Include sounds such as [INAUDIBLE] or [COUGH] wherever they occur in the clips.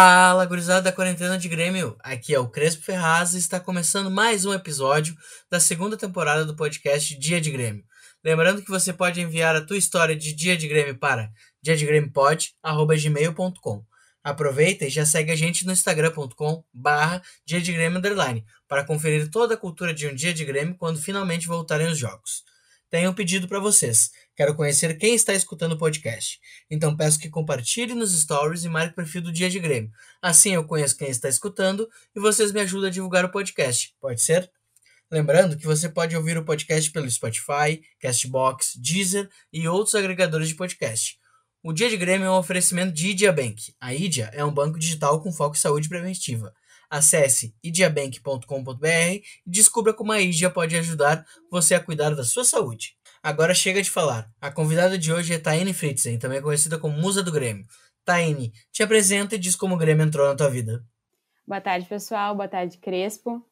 Fala, gurizada da quarentena de Grêmio. Aqui é o Crespo Ferraz e está começando mais um episódio da segunda temporada do podcast Dia de Grêmio. Lembrando que você pode enviar a tua história de Dia de Grêmio para diadegrêmiopod@gmail.com. Aproveita e já segue a gente no instagram.com barra Dia de Grêmio Underline para conferir toda a cultura de um Dia de Grêmio quando finalmente voltarem os jogos. Tenho um pedido para vocês. Quero conhecer quem está escutando o podcast. Então peço que compartilhe nos stories e marque o perfil do Dia de Grêmio. Assim eu conheço quem está escutando e vocês me ajudam a divulgar o podcast. Pode ser? Lembrando que você pode ouvir o podcast pelo Spotify, Castbox, Deezer e outros agregadores de podcast. O Dia de Grêmio é um oferecimento de Idia Bank. A Idia é um banco digital com foco em saúde preventiva. Acesse idiabank.com.br e descubra como a Idia pode ajudar você a cuidar da sua saúde. Agora chega de falar. A convidada de hoje é Taine Fritzen, também conhecida como Musa do Grêmio. Taine, te apresenta e diz como o Grêmio entrou na tua vida. Boa tarde, pessoal. Boa tarde, Crespo.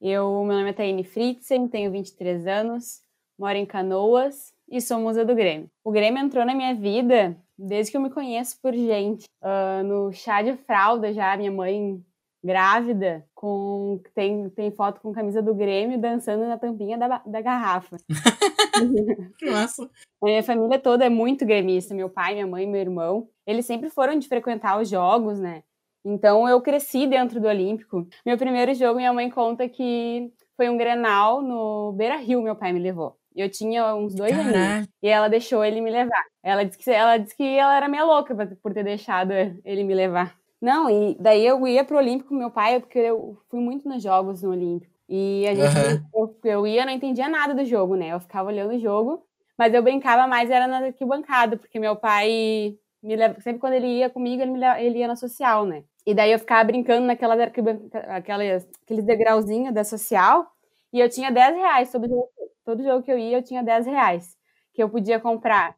Eu, meu nome é Taine Fritzen, tenho 23 anos, moro em Canoas e sou musa do Grêmio. O Grêmio entrou na minha vida desde que eu me conheço por gente. Uh, no chá de fralda já, minha mãe grávida, com tem, tem foto com camisa do Grêmio dançando na tampinha da, da garrafa. [LAUGHS] que massa! A minha família toda é muito gremista, meu pai, minha mãe, meu irmão. Eles sempre foram de frequentar os jogos, né? Então eu cresci dentro do Olímpico. Meu primeiro jogo, minha mãe conta que foi um Grenal no Beira Rio, meu pai me levou. Eu tinha uns dois Caraca. anos. E ela deixou ele me levar. Ela disse que ela, disse que ela era meio louca por ter deixado ele me levar. Não, e daí eu ia pro Olímpico com meu pai, porque eu fui muito nos jogos no Olímpico. E a gente, uhum. eu, eu ia, não entendia nada do jogo, né? Eu ficava olhando o jogo, mas eu brincava mais, era na arquibancada, porque meu pai me leva, sempre quando ele ia comigo, ele, me, ele ia na social, né? E daí eu ficava brincando naquelas aquelas, aqueles degrauzinhos da social, e eu tinha 10 reais todo jogo, todo jogo que eu ia, eu tinha 10 reais, que eu podia comprar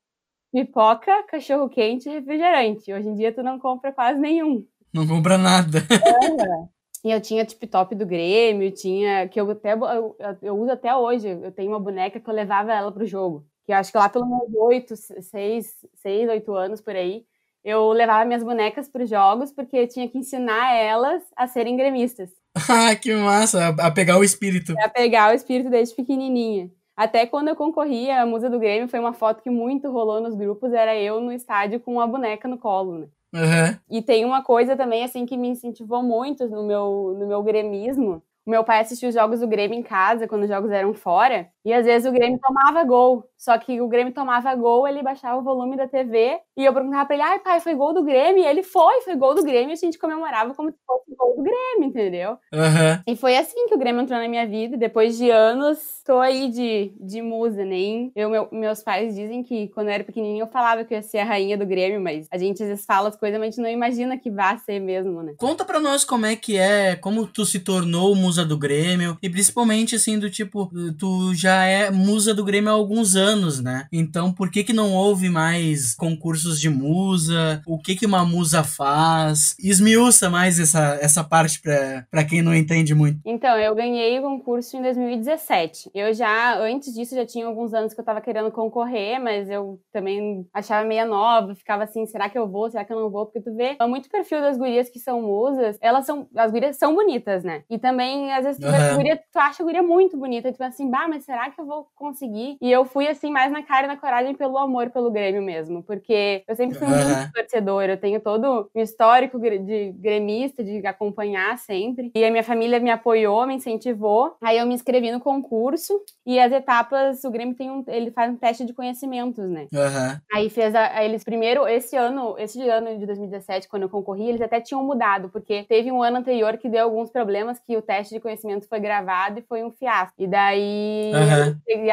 pipoca, cachorro quente e refrigerante. Hoje em dia tu não compra quase nenhum. Não compra nada. [LAUGHS] É. E eu tinha tip top do Grêmio, tinha. que eu até eu, eu, uso até hoje. Eu tenho uma boneca que eu levava ela pro jogo. Que eu acho que lá pelos meus oito, seis, seis, oito anos por aí, eu levava minhas bonecas para os jogos porque eu tinha que ensinar elas a serem gremistas. Ah, que massa! A pegar o espírito. A pegar o espírito desde pequenininha. Até quando eu concorria a Musa do Grêmio, foi uma foto que muito rolou nos grupos, era eu no estádio com uma boneca no colo, né? Uhum. E tem uma coisa também, assim, que me incentivou muito no meu, no meu gremismo, meu pai assistia os jogos do Grêmio em casa, quando os jogos eram fora, e às vezes o Grêmio tomava gol. Só que o Grêmio tomava gol, ele baixava o volume da TV, e eu perguntava pra ele: ai, pai, foi gol do Grêmio? E ele foi, foi gol do Grêmio, e a gente comemorava como se fosse gol do Grêmio, entendeu? Uhum. E foi assim que o Grêmio entrou na minha vida. Depois de anos, tô aí de, de musa, nem. Eu, meu, meus pais dizem que quando eu era pequenininho eu falava que eu ia ser a rainha do Grêmio, mas a gente às vezes fala as coisas, mas a gente não imagina que vá ser mesmo, né? Conta pra nós como é que é, como tu se tornou musa do Grêmio. E principalmente, assim, do tipo, tu já é musa do Grêmio há alguns anos, né? Então, por que que não houve mais concursos de musa? O que que uma musa faz? Esmiuça mais essa, essa parte pra, pra quem não entende muito. Então, eu ganhei o concurso em 2017. Eu já, antes disso, já tinha alguns anos que eu tava querendo concorrer, mas eu também achava meia nova, ficava assim, será que eu vou? Será que eu não vou? Porque tu vê é muito perfil das gurias que são musas, elas são, as gurias são bonitas, né? E também, às vezes, tu uhum guria, tu acha a guria muito bonita, tipo assim, bah, mas será que eu vou conseguir? E eu fui assim, mais na cara e na coragem pelo amor pelo Grêmio mesmo, porque eu sempre fui uhum. muito torcedora, eu tenho todo um histórico de gremista, de acompanhar sempre. E a minha família me apoiou, me incentivou. Aí eu me inscrevi no concurso e as etapas, o Grêmio tem um, ele faz um teste de conhecimentos, né? Uhum. Aí fez a, eles primeiro, esse ano, esse ano de 2017, quando eu concorri, eles até tinham mudado, porque teve um ano anterior que deu alguns problemas que o teste de conhecimento foi gravado e foi um fiasco. E daí, uhum.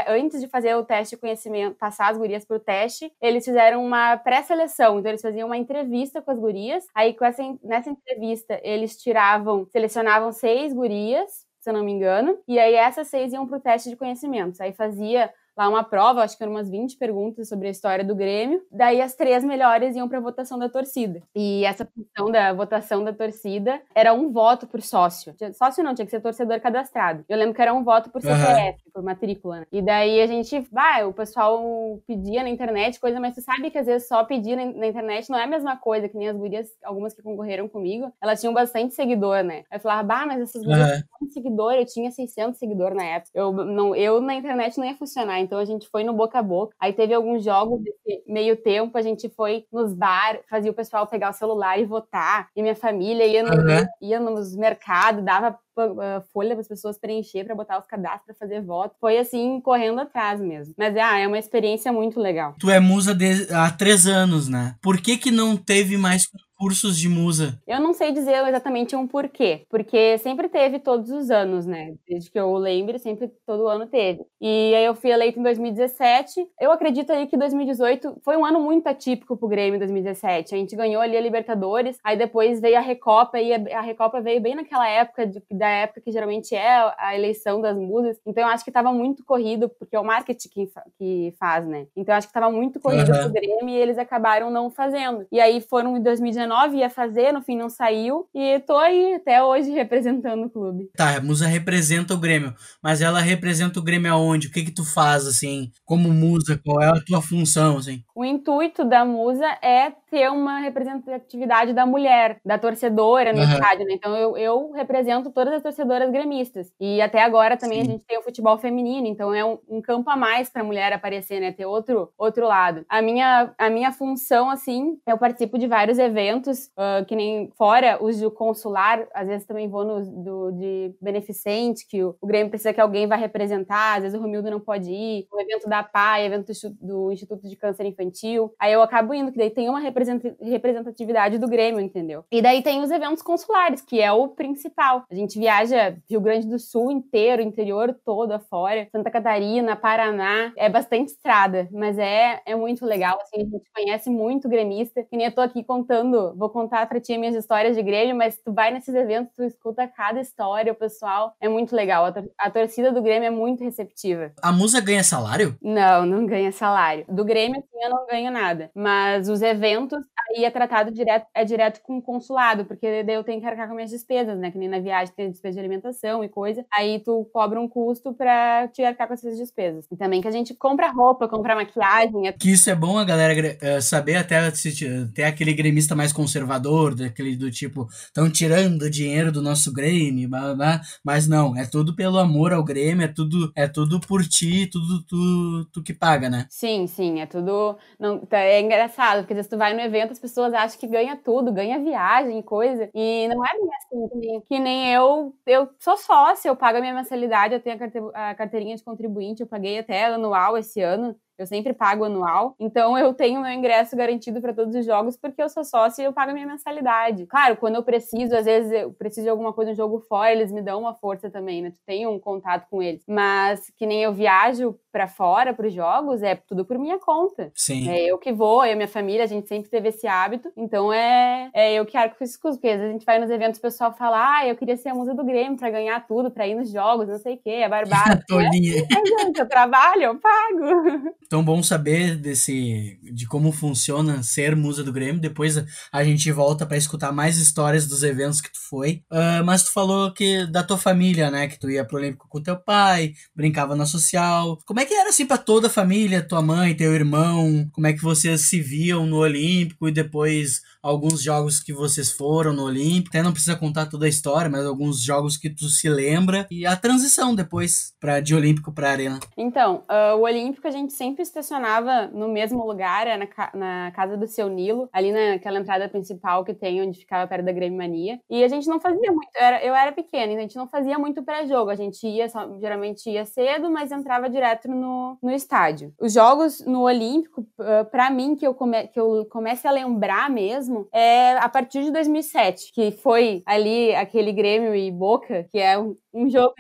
Antes de fazer o teste de conhecimento, passar as gurias pro teste, eles fizeram uma pré-seleção. Então, eles faziam uma entrevista com as gurias. Aí, com essa, nessa entrevista, eles tiravam, selecionavam seis gurias, se eu não me engano. E aí, essas seis iam pro teste de conhecimentos. Aí, fazia lá uma prova, acho que eram umas 20 perguntas sobre a história do Grêmio. Daí as três melhores iam para votação da torcida. E essa função da votação da torcida era um voto por sócio. Sócio não, tinha que ser torcedor cadastrado. Eu lembro que era um voto por CPF, uhum. por matrícula. Né? E daí a gente, vai, o pessoal pedia na internet coisa, mas tu sabe que às vezes só pedir na, na internet não é a mesma coisa, que nem as gurias, algumas que concorreram comigo, elas tinham bastante seguidor, né? Aí eu falava, bah, mas essas gurias uhum. seguidor, eu tinha 600 seguidores na época. Eu, não, eu na internet não ia funcionar, então a gente foi no boca a boca. Aí teve alguns jogos desse meio tempo, a gente foi nos bar, fazia o pessoal pegar o celular e votar. E minha família ia, no, uhum. ia nos mercados, dava uh, folha para as pessoas preencher para botar os cadastros para fazer voto. Foi assim, correndo atrás mesmo. Mas ah, é uma experiência muito legal. Tu é musa de, há três anos, né? Por que que não teve mais cursos de musa? Eu não sei dizer exatamente um porquê, porque sempre teve todos os anos, né? Desde que eu lembre, sempre todo ano teve. E aí eu fui eleita em 2017. Eu acredito aí que 2018 foi um ano muito atípico pro Grêmio em 2017. A gente ganhou ali a Libertadores, aí depois veio a Recopa e a Recopa veio bem naquela época de, da época que geralmente é a eleição das musas. Então eu acho que estava muito corrido, porque é o marketing que, que faz, né? Então eu acho que estava muito corrido uhum. pro Grêmio e eles acabaram não fazendo. E aí foram em 2019 ia fazer, no fim não saiu e tô aí até hoje representando o clube. Tá, a musa representa o Grêmio, mas ela representa o Grêmio aonde? O que que tu faz assim, como musa? Qual é a tua função assim? O intuito da musa é ter uma representatividade da mulher, da torcedora no uhum. estádio, né? Então eu, eu represento todas as torcedoras gremistas. E até agora também Sim. a gente tem o futebol feminino, então é um, um campo a mais para a mulher aparecer, né? Ter outro, outro lado. A minha, a minha função, assim, eu participo de vários eventos, uh, que nem fora os do consular, às vezes também vou no do, de beneficente, que o, o Grêmio precisa que alguém vá representar, às vezes o Romildo não pode ir, o evento da PAI, evento do Instituto de Câncer Infantil. Aí eu acabo indo, que daí tem uma representatividade do Grêmio, entendeu? E daí tem os eventos consulares, que é o principal. A gente viaja Rio Grande do Sul inteiro, interior todo afora, Santa Catarina, Paraná. É bastante estrada, mas é, é muito legal. Assim, a gente conhece muito gremista. Que nem eu tô aqui contando, vou contar pra ti minhas histórias de Grêmio, mas tu vai nesses eventos, tu escuta cada história, o pessoal. É muito legal. A, tor a torcida do Grêmio é muito receptiva. A musa ganha salário? Não, não ganha salário. Do Grêmio, assim, eu não ganho nada. Mas os eventos, aí é tratado direto, é direto com o consulado, porque daí eu tenho que arcar com minhas despesas, né? Que nem na viagem tem despesa de alimentação e coisa. Aí tu cobra um custo pra te arcar com essas despesas. E também que a gente compra roupa, compra maquiagem. É... Que isso é bom a galera eh, saber até se ter aquele gremista mais conservador, daquele do tipo, estão tirando dinheiro do nosso Grêmio, blá, blá, blá. mas não, é tudo pelo amor ao Grêmio, é tudo, é tudo por ti, tudo tu, tu que paga, né? Sim, sim, é tudo. Não, tá, é engraçado, porque vezes tu vai no evento, as pessoas acham que ganha tudo, ganha viagem coisa. E não é bem assim, que nem, que nem eu. Eu sou sócia, eu pago a minha mensalidade, eu tenho a carteirinha de contribuinte, eu paguei até anual esse ano. Eu sempre pago anual, então eu tenho meu ingresso garantido para todos os jogos porque eu sou sócio e eu pago a minha mensalidade. Claro, quando eu preciso, às vezes eu preciso de alguma coisa no jogo fora, eles me dão uma força também, né? Tu tem um contato com eles. Mas que nem eu viajo para fora para os jogos, é tudo por minha conta. Sim. É eu que vou, eu e minha família, a gente sempre teve esse hábito, então é, é eu que arco com custos, porque às vezes a gente vai nos eventos, o pessoal fala, ah, eu queria ser a musa do Grêmio para ganhar tudo, para ir nos jogos, não sei o quê, é barbado. [LAUGHS] Tolinha. Né? Mas, eu trabalho, eu pago. [LAUGHS] Tão bom saber desse de como funciona ser musa do Grêmio. Depois a gente volta para escutar mais histórias dos eventos que tu foi. Uh, mas tu falou que da tua família, né? Que tu ia pro Olímpico com teu pai, brincava na social. Como é que era assim para toda a família, tua mãe, teu irmão? Como é que vocês se viam no Olímpico e depois alguns jogos que vocês foram no Olímpico. Até não precisa contar toda a história, mas alguns jogos que tu se lembra e a transição depois para de Olímpico para Arena. Então, uh, o Olímpico a gente sempre estacionava no mesmo lugar, é na, na casa do seu Nilo, ali naquela entrada principal que tem onde ficava perto da Grêmio Mania. E a gente não fazia muito, eu era, eu era pequena, então a gente não fazia muito pré-jogo. A gente ia, só, geralmente ia cedo, mas entrava direto no, no estádio. Os jogos no Olímpico, uh, para mim, que eu, come, que eu comece a lembrar mesmo, mesmo é a partir de 2007, que foi ali aquele Grêmio e Boca, que é um, um jogo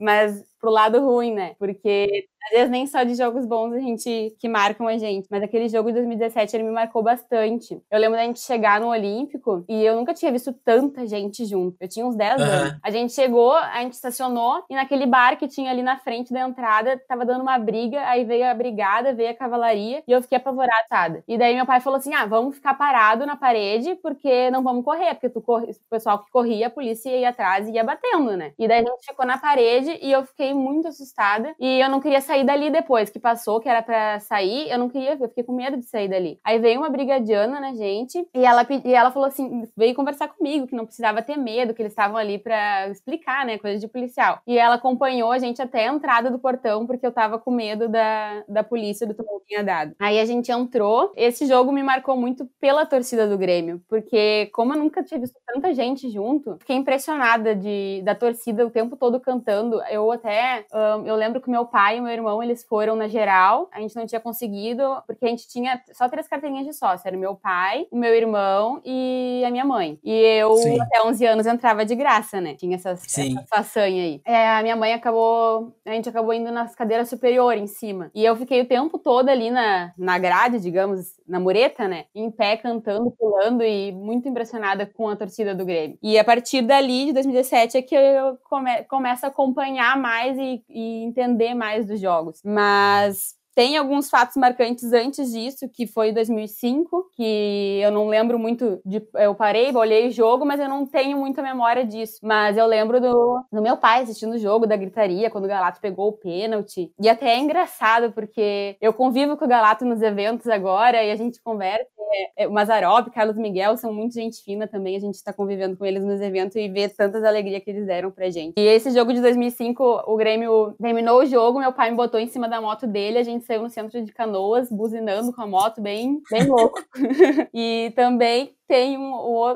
mas pro lado ruim, né? Porque às vezes nem só de jogos bons a gente que marcam a gente, mas aquele jogo de 2017 ele me marcou bastante. Eu lembro da gente chegar no Olímpico e eu nunca tinha visto tanta gente junto. Eu tinha uns 10 uhum. anos. A gente chegou, a gente estacionou e naquele bar que tinha ali na frente da entrada tava dando uma briga, aí veio a brigada, veio a cavalaria e eu fiquei apavorada. E daí meu pai falou assim: "Ah, vamos ficar parado na parede porque não vamos correr, porque tu corre, o pessoal que corria, a polícia ia atrás e ia batendo, né?". E daí a gente ficou na parede e eu fiquei muito assustada e eu não queria sair dali depois que passou, que era para sair, eu não queria, eu fiquei com medo de sair dali. Aí veio uma brigadiana na gente e ela, e ela falou assim, veio conversar comigo, que não precisava ter medo, que eles estavam ali para explicar, né, coisa de policial. E ela acompanhou a gente até a entrada do portão, porque eu tava com medo da, da polícia do tumulto tinha dado. Aí a gente entrou, esse jogo me marcou muito pela torcida do Grêmio, porque como eu nunca tinha visto tanta gente junto, fiquei impressionada de, da torcida o tempo todo cantando. Eu até, um, eu lembro que meu pai e meu irmão irmão, eles foram na geral. A gente não tinha conseguido, porque a gente tinha só três carteirinhas de sócio. Era meu pai, o meu irmão e a minha mãe. E eu, Sim. até 11 anos, entrava de graça, né? Tinha essas, essa façanha aí. É, a minha mãe acabou... A gente acabou indo nas cadeiras superiores, em cima. E eu fiquei o tempo todo ali na, na grade, digamos, na mureta, né? Em pé, cantando, pulando e muito impressionada com a torcida do Grêmio. E a partir dali, de 2017, é que eu come, começo a acompanhar mais e, e entender mais dos jogos. Mas tem alguns fatos marcantes antes disso, que foi 2005, que eu não lembro muito de. Eu parei, olhei o jogo, mas eu não tenho muita memória disso. Mas eu lembro do, do meu pai assistindo o jogo, da gritaria, quando o Galato pegou o pênalti. E até é engraçado, porque eu convivo com o Galato nos eventos agora e a gente conversa. É, é, o Mazarop, Carlos Miguel são muito gente fina também. A gente tá convivendo com eles nos eventos e vê tantas alegrias que eles deram pra gente. E esse jogo de 2005, o Grêmio terminou o jogo, meu pai me botou em cima da moto dele, a gente saiu no centro de Canoas, buzinando com a moto, bem, bem louco. [LAUGHS] e também tem um,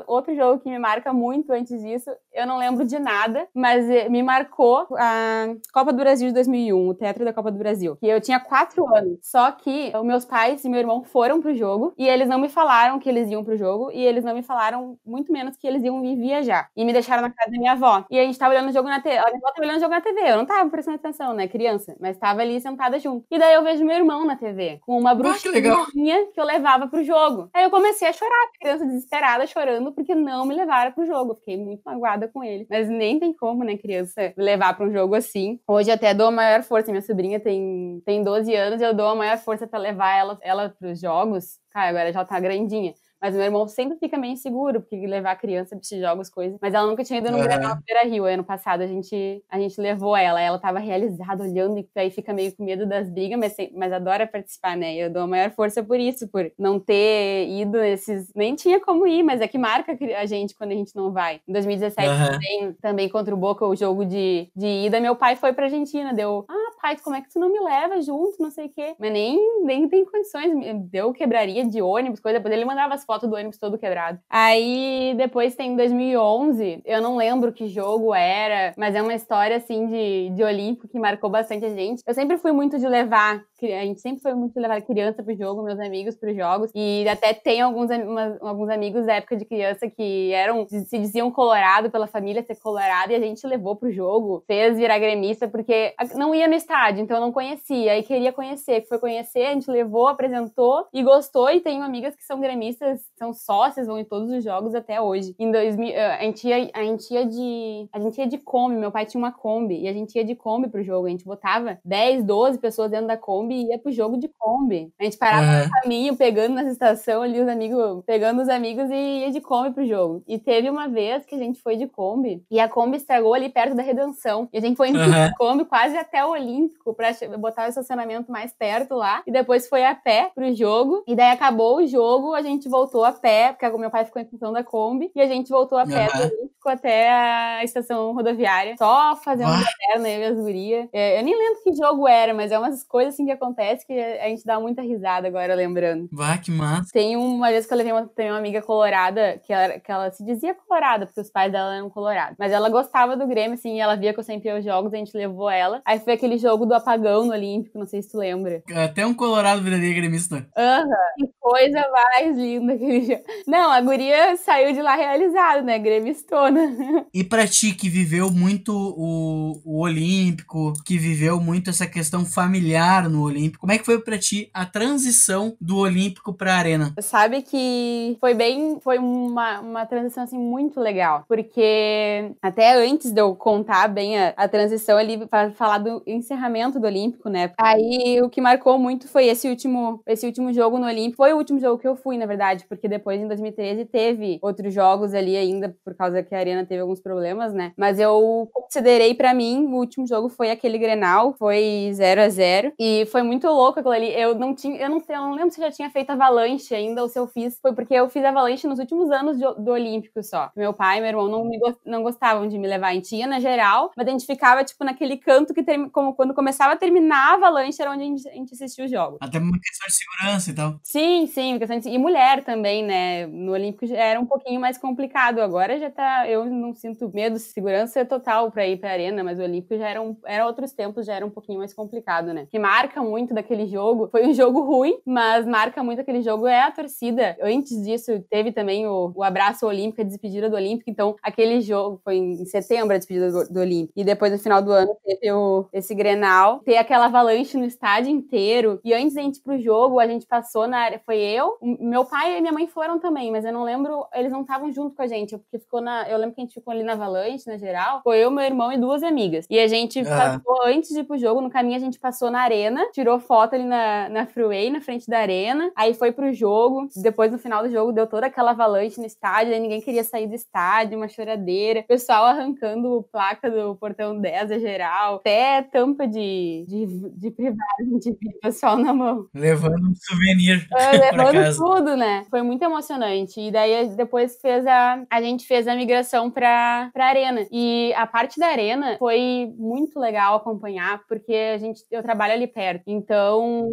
outro jogo que me marca muito antes disso. Eu não lembro de nada, mas eh, me marcou a Copa do Brasil de 2001, o Teatro da Copa do Brasil. Que eu tinha quatro anos. Só que os meus pais e meu irmão foram pro jogo e eles não me falaram que eles iam pro jogo e eles não me falaram muito menos que eles iam vir viajar. E me deixaram na casa da minha avó. E a gente tava olhando o jogo na TV. A minha avó tava olhando o jogo na TV. Eu não tava prestando atenção, né? Criança. Mas tava ali sentada junto. E daí eu vejo meu irmão na TV com uma bruxinha ah, que, que eu levava pro jogo. Aí eu comecei a chorar, criança desesperada, chorando porque não me levaram pro jogo. Fiquei muito magoada com ele. Mas nem tem como, né, criança, levar pra um jogo assim. Hoje até dou a maior força. Minha sobrinha tem, tem 12 anos e eu dou a maior força para levar ela, ela pros jogos. Cara, agora já tá grandinha. Mas meu irmão sempre fica meio inseguro, porque levar a criança pra esses jogos, coisas. Mas ela nunca tinha ido no uhum. Granal Beira Rio. Ano passado a gente, a gente levou ela. Ela tava realizada, olhando, e aí fica meio com medo das brigas, mas, mas adora participar, né? Eu dou a maior força por isso, por não ter ido nesses. Nem tinha como ir, mas é que marca a gente quando a gente não vai. Em 2017 uhum. também, também contra o Boca, o jogo de, de ida, meu pai foi pra Argentina. Deu, ah, pai, como é que tu não me leva junto? Não sei o quê. Mas nem, nem tem condições. Deu quebraria de ônibus, coisa. Depois ele mandava as foto do ônibus todo quebrado. Aí depois tem 2011, eu não lembro que jogo era, mas é uma história assim de, de Olímpico que marcou bastante a gente. Eu sempre fui muito de levar, a gente sempre foi muito de levar criança pro jogo, meus amigos pros jogos, e até tem alguns, uma, alguns amigos da época de criança que eram, se diziam colorado pela família ser colorado, e a gente levou pro jogo, fez virar gremista, porque não ia no estádio, então eu não conhecia, e queria conhecer, foi conhecer, a gente levou, apresentou e gostou, e tenho amigas que são gremistas, são sócias, vão em todos os jogos até hoje. Em 2000, eh, a gente ia, a gente ia de, a gente ia de Kombi, meu pai tinha uma Kombi, e a gente ia de Kombi pro jogo, a gente botava 10, 12 pessoas dentro da Kombi e ia pro jogo de Kombi. A gente parava uhum. no caminho, pegando nessa estação ali os amigos, pegando os amigos e ia de Kombi pro jogo. E teve uma vez que a gente foi de Kombi, e a Kombi estragou ali perto da Redenção, e a gente foi indo uhum. de Kombi quase até o Olímpico pra botar o estacionamento mais perto lá, e depois foi a pé pro jogo, e daí acabou o jogo, a gente voltou a pé, porque meu pai ficou em função da Kombi, e a gente voltou a pé uhum. do Olímpico até a estação rodoviária, só fazendo ah. eu e as gurias. É, eu nem lembro que jogo era, mas é umas coisas assim que acontecem que a gente dá muita risada agora lembrando. Vá, que massa. Tem uma vez que eu levei uma, uma amiga colorada, que ela, que ela se dizia colorada, porque os pais dela eram colorados. Mas ela gostava do Grêmio, assim, ela via que eu sempre ia aos jogos, a gente levou ela. Aí foi aquele jogo jogo do apagão no Olímpico, não sei se tu lembra. Até um colorado viraria gremista. Aham, uhum. que coisa mais linda aquele. Não, a guria saiu de lá realizada, né, gremistona. [LAUGHS] E pra ti, que viveu muito o, o Olímpico, que viveu muito essa questão familiar no Olímpico, como é que foi pra ti a transição do Olímpico pra Arena? Sabe que foi bem, foi uma, uma transição, assim, muito legal, porque até antes de eu contar bem a, a transição ali, para falar do encerramento do Olímpico, né? Aí o que marcou muito foi esse último, esse último jogo no Olímpico. Foi o último jogo que eu fui, na verdade, porque depois em 2013 teve outros jogos ali ainda, por causa que a Arena teve alguns problemas, né? Mas eu considerei para mim, o último jogo foi aquele Grenal, foi 0 a 0 e foi muito louco aquilo ali. Eu não tinha, eu não sei, eu não lembro se eu já tinha feito avalanche ainda ou se eu fiz, foi porque eu fiz avalanche nos últimos anos do, do Olímpico só. Meu pai e meu irmão não, me, não gostavam de me levar. A gente ia na geral, mas a gente ficava, tipo, naquele canto que, term... como quando começava a terminar a avalanche, era onde a gente, a gente assistia os jogos. Até uma questão de segurança e tal. Sim, sim, questão de... E mulher também, né? No Olímpico era um pouquinho mais complicado. Agora já tá. Eu não sinto medo, segurança total pra ir pra arena, mas o Olímpico já era, um... era outros tempos, já era um pouquinho mais complicado, né? Que marca muito daquele jogo foi um jogo ruim, mas marca muito aquele jogo é a torcida. Antes disso, teve também o, o abraço olímpico, a despedida do Olímpico. Então, aquele jogo foi em setembro a despedida do, do Olímpico. E depois, no final do ano, teve o, esse Grenal. Ter aquela avalanche no estádio inteiro. E antes da gente ir pro jogo, a gente passou na área. Foi eu, meu pai e minha mãe foram também, mas eu não lembro. Eles não estavam junto com a gente, porque ficou na. Eu lembro que a gente ficou ali na avalanche, na geral. Foi eu, meu irmão e duas amigas. E a gente uhum. passou, antes de ir pro jogo, no caminho, a gente passou na arena, tirou foto ali na, na Freeway, na frente da arena. Aí foi pro jogo. Depois, no final do jogo, deu toda aquela avalanche no estádio. Aí ninguém queria sair do estádio, uma choradeira. O pessoal arrancando placa do portão 10 a geral. Até tampa de, de, de privado, [LAUGHS] de pessoal na mão. Levando um souvenir. É, levando tudo, né? Foi muito emocionante. E daí depois fez a. A gente fez a migração pra, pra arena. E a parte da arena foi muito legal acompanhar, porque a gente, eu trabalho ali perto. Então,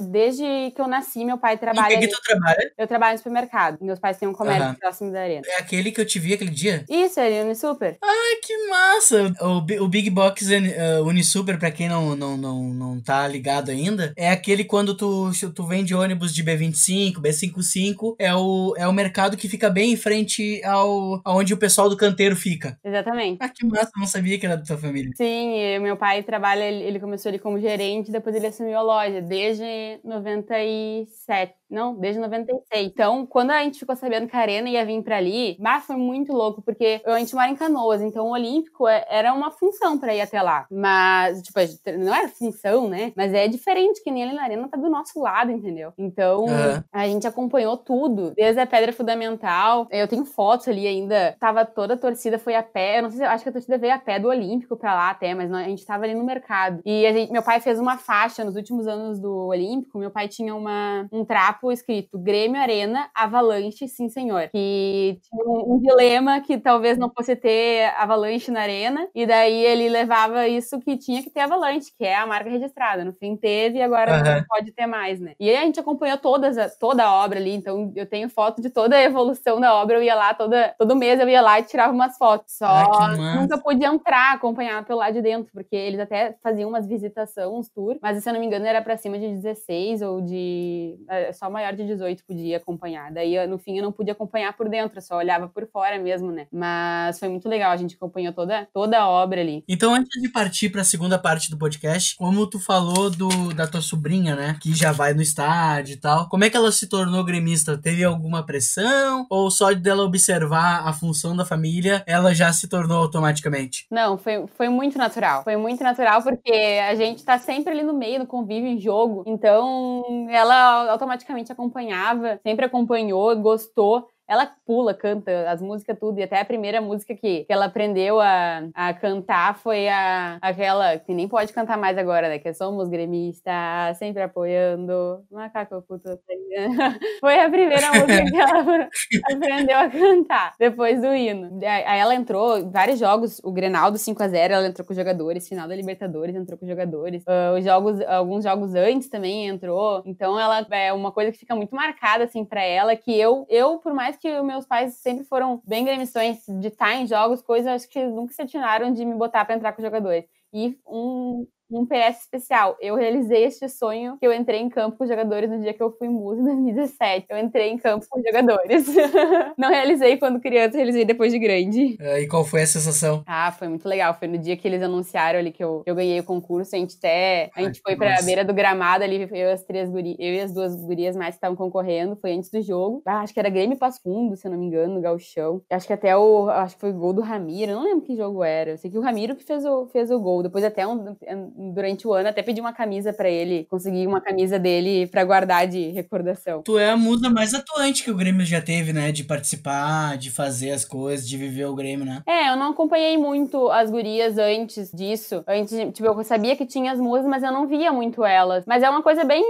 desde que eu nasci, meu pai trabalha. E que, que tu trabalha? Eu trabalho no supermercado. Meus pais têm um comércio uhum. próximo da arena. É aquele que eu te vi aquele dia? Isso, é Unisuper. Ai, que massa! O, o Big Box uh, Unisuper, pra quem não, não, não, não tá ligado ainda, é aquele quando tu, tu vende ônibus de B25, B55, é o, é o mercado que fica bem em frente ao aonde o pessoal do canteiro fica. Exatamente. Ah, que massa, eu não sabia que era da tua família. Sim, meu pai trabalha, ele começou ali como gerente, depois ele assumiu a loja, desde 97. Não, desde 96. Então, quando a gente ficou sabendo que a Arena ia vir pra ali, bah, foi muito louco, porque a gente mora em Canoas, então o Olímpico é, era uma função pra ir até lá. Mas, tipo, não era função, né? Mas é diferente, que nem ali na Arena tá do nosso lado, entendeu? Então, uhum. a gente acompanhou tudo, desde a pedra fundamental. Eu tenho fotos ali ainda, tava toda a torcida, foi a pé. Eu não sei se eu acho que a torcida veio a pé do Olímpico pra lá até, mas a gente tava ali no mercado. E gente, meu pai fez uma faixa nos últimos anos do Olímpico. Meu pai tinha uma, um trapo escrito Grêmio Arena, Avalanche, sim senhor. Que tinha um, um, dilema que talvez não fosse ter Avalanche na Arena, e daí ele levava isso que tinha que ter Avalanche, que é a marca registrada. No fim teve e agora uhum. não pode ter mais, né? E aí a gente acompanhou todas, toda a obra ali, então eu tenho foto de toda a evolução da obra, eu ia lá toda, todo mês eu ia lá e tirava umas fotos. Só ah, nunca podia entrar, acompanhar pelo lado de dentro, porque eles até faziam umas visitações, uns tours, mas se eu não me engano era pra cima de 16 ou de é, só maior de 18 podia acompanhar. Daí, no fim, eu não pude acompanhar por dentro, só olhava por fora mesmo, né? Mas foi muito legal, a gente acompanhou toda, toda a obra ali. Então, antes de partir para a segunda parte do podcast, como tu falou do, da tua sobrinha, né? Que já vai no estádio e tal, como é que ela se tornou gremista? Teve alguma pressão? Ou só dela observar a função da família, ela já se tornou automaticamente? Não, foi, foi muito natural. Foi muito natural porque a gente tá sempre ali no meio, no convívio, em jogo. Então, ela automaticamente acompanhava, sempre acompanhou, gostou. Ela pula, canta as músicas tudo. E até a primeira música que, que ela aprendeu a, a cantar foi a, aquela que nem pode cantar mais agora, né? Que é Somos Gremistas, sempre apoiando. Macaco puto. [LAUGHS] foi a primeira música que ela [LAUGHS] aprendeu a cantar depois do hino. Aí ela entrou em vários jogos, o Grenal do 5x0, ela entrou com os jogadores, final da Libertadores entrou com os jogadores. Uh, os jogos, alguns jogos antes também entrou. Então ela é uma coisa que fica muito marcada assim para ela que eu, eu por mais que meus pais sempre foram bem gremissões de estar em jogos, coisas acho que nunca se atinaram de me botar para entrar com os jogadores. E um, um PS especial. Eu realizei este sonho que eu entrei em campo com jogadores no dia que eu fui musa [LAUGHS] em 2017. Eu entrei em campo com jogadores. [LAUGHS] Não realizei quando criança, realizei depois de grande. É, e qual foi a sensação? Ah, foi muito legal. Foi no dia que eles anunciaram ali que eu, eu ganhei o concurso. A gente até. A gente Ai, foi pra nossa. beira do gramado ali, eu e as três gurias, eu e as duas gurias mais que estavam concorrendo. Foi antes do jogo. Ah, acho que era Grêmio Passo Fundo, se eu não me engano, no Galchão. Acho que até o. Acho que foi o gol do Ramiro. Eu não lembro que jogo era. Eu sei que o Ramiro que fez o, fez o gol. Depois, até um, durante o ano, até pedi uma camisa para ele. Consegui uma camisa dele para guardar de recordação. Tu é a musa mais atuante que o Grêmio já teve, né? De participar, de fazer as coisas, de viver o Grêmio, né? É, eu não acompanhei muito as gurias antes disso. Antes, tipo, eu sabia que tinha as musas, mas eu não via muito elas. Mas é uma coisa bem.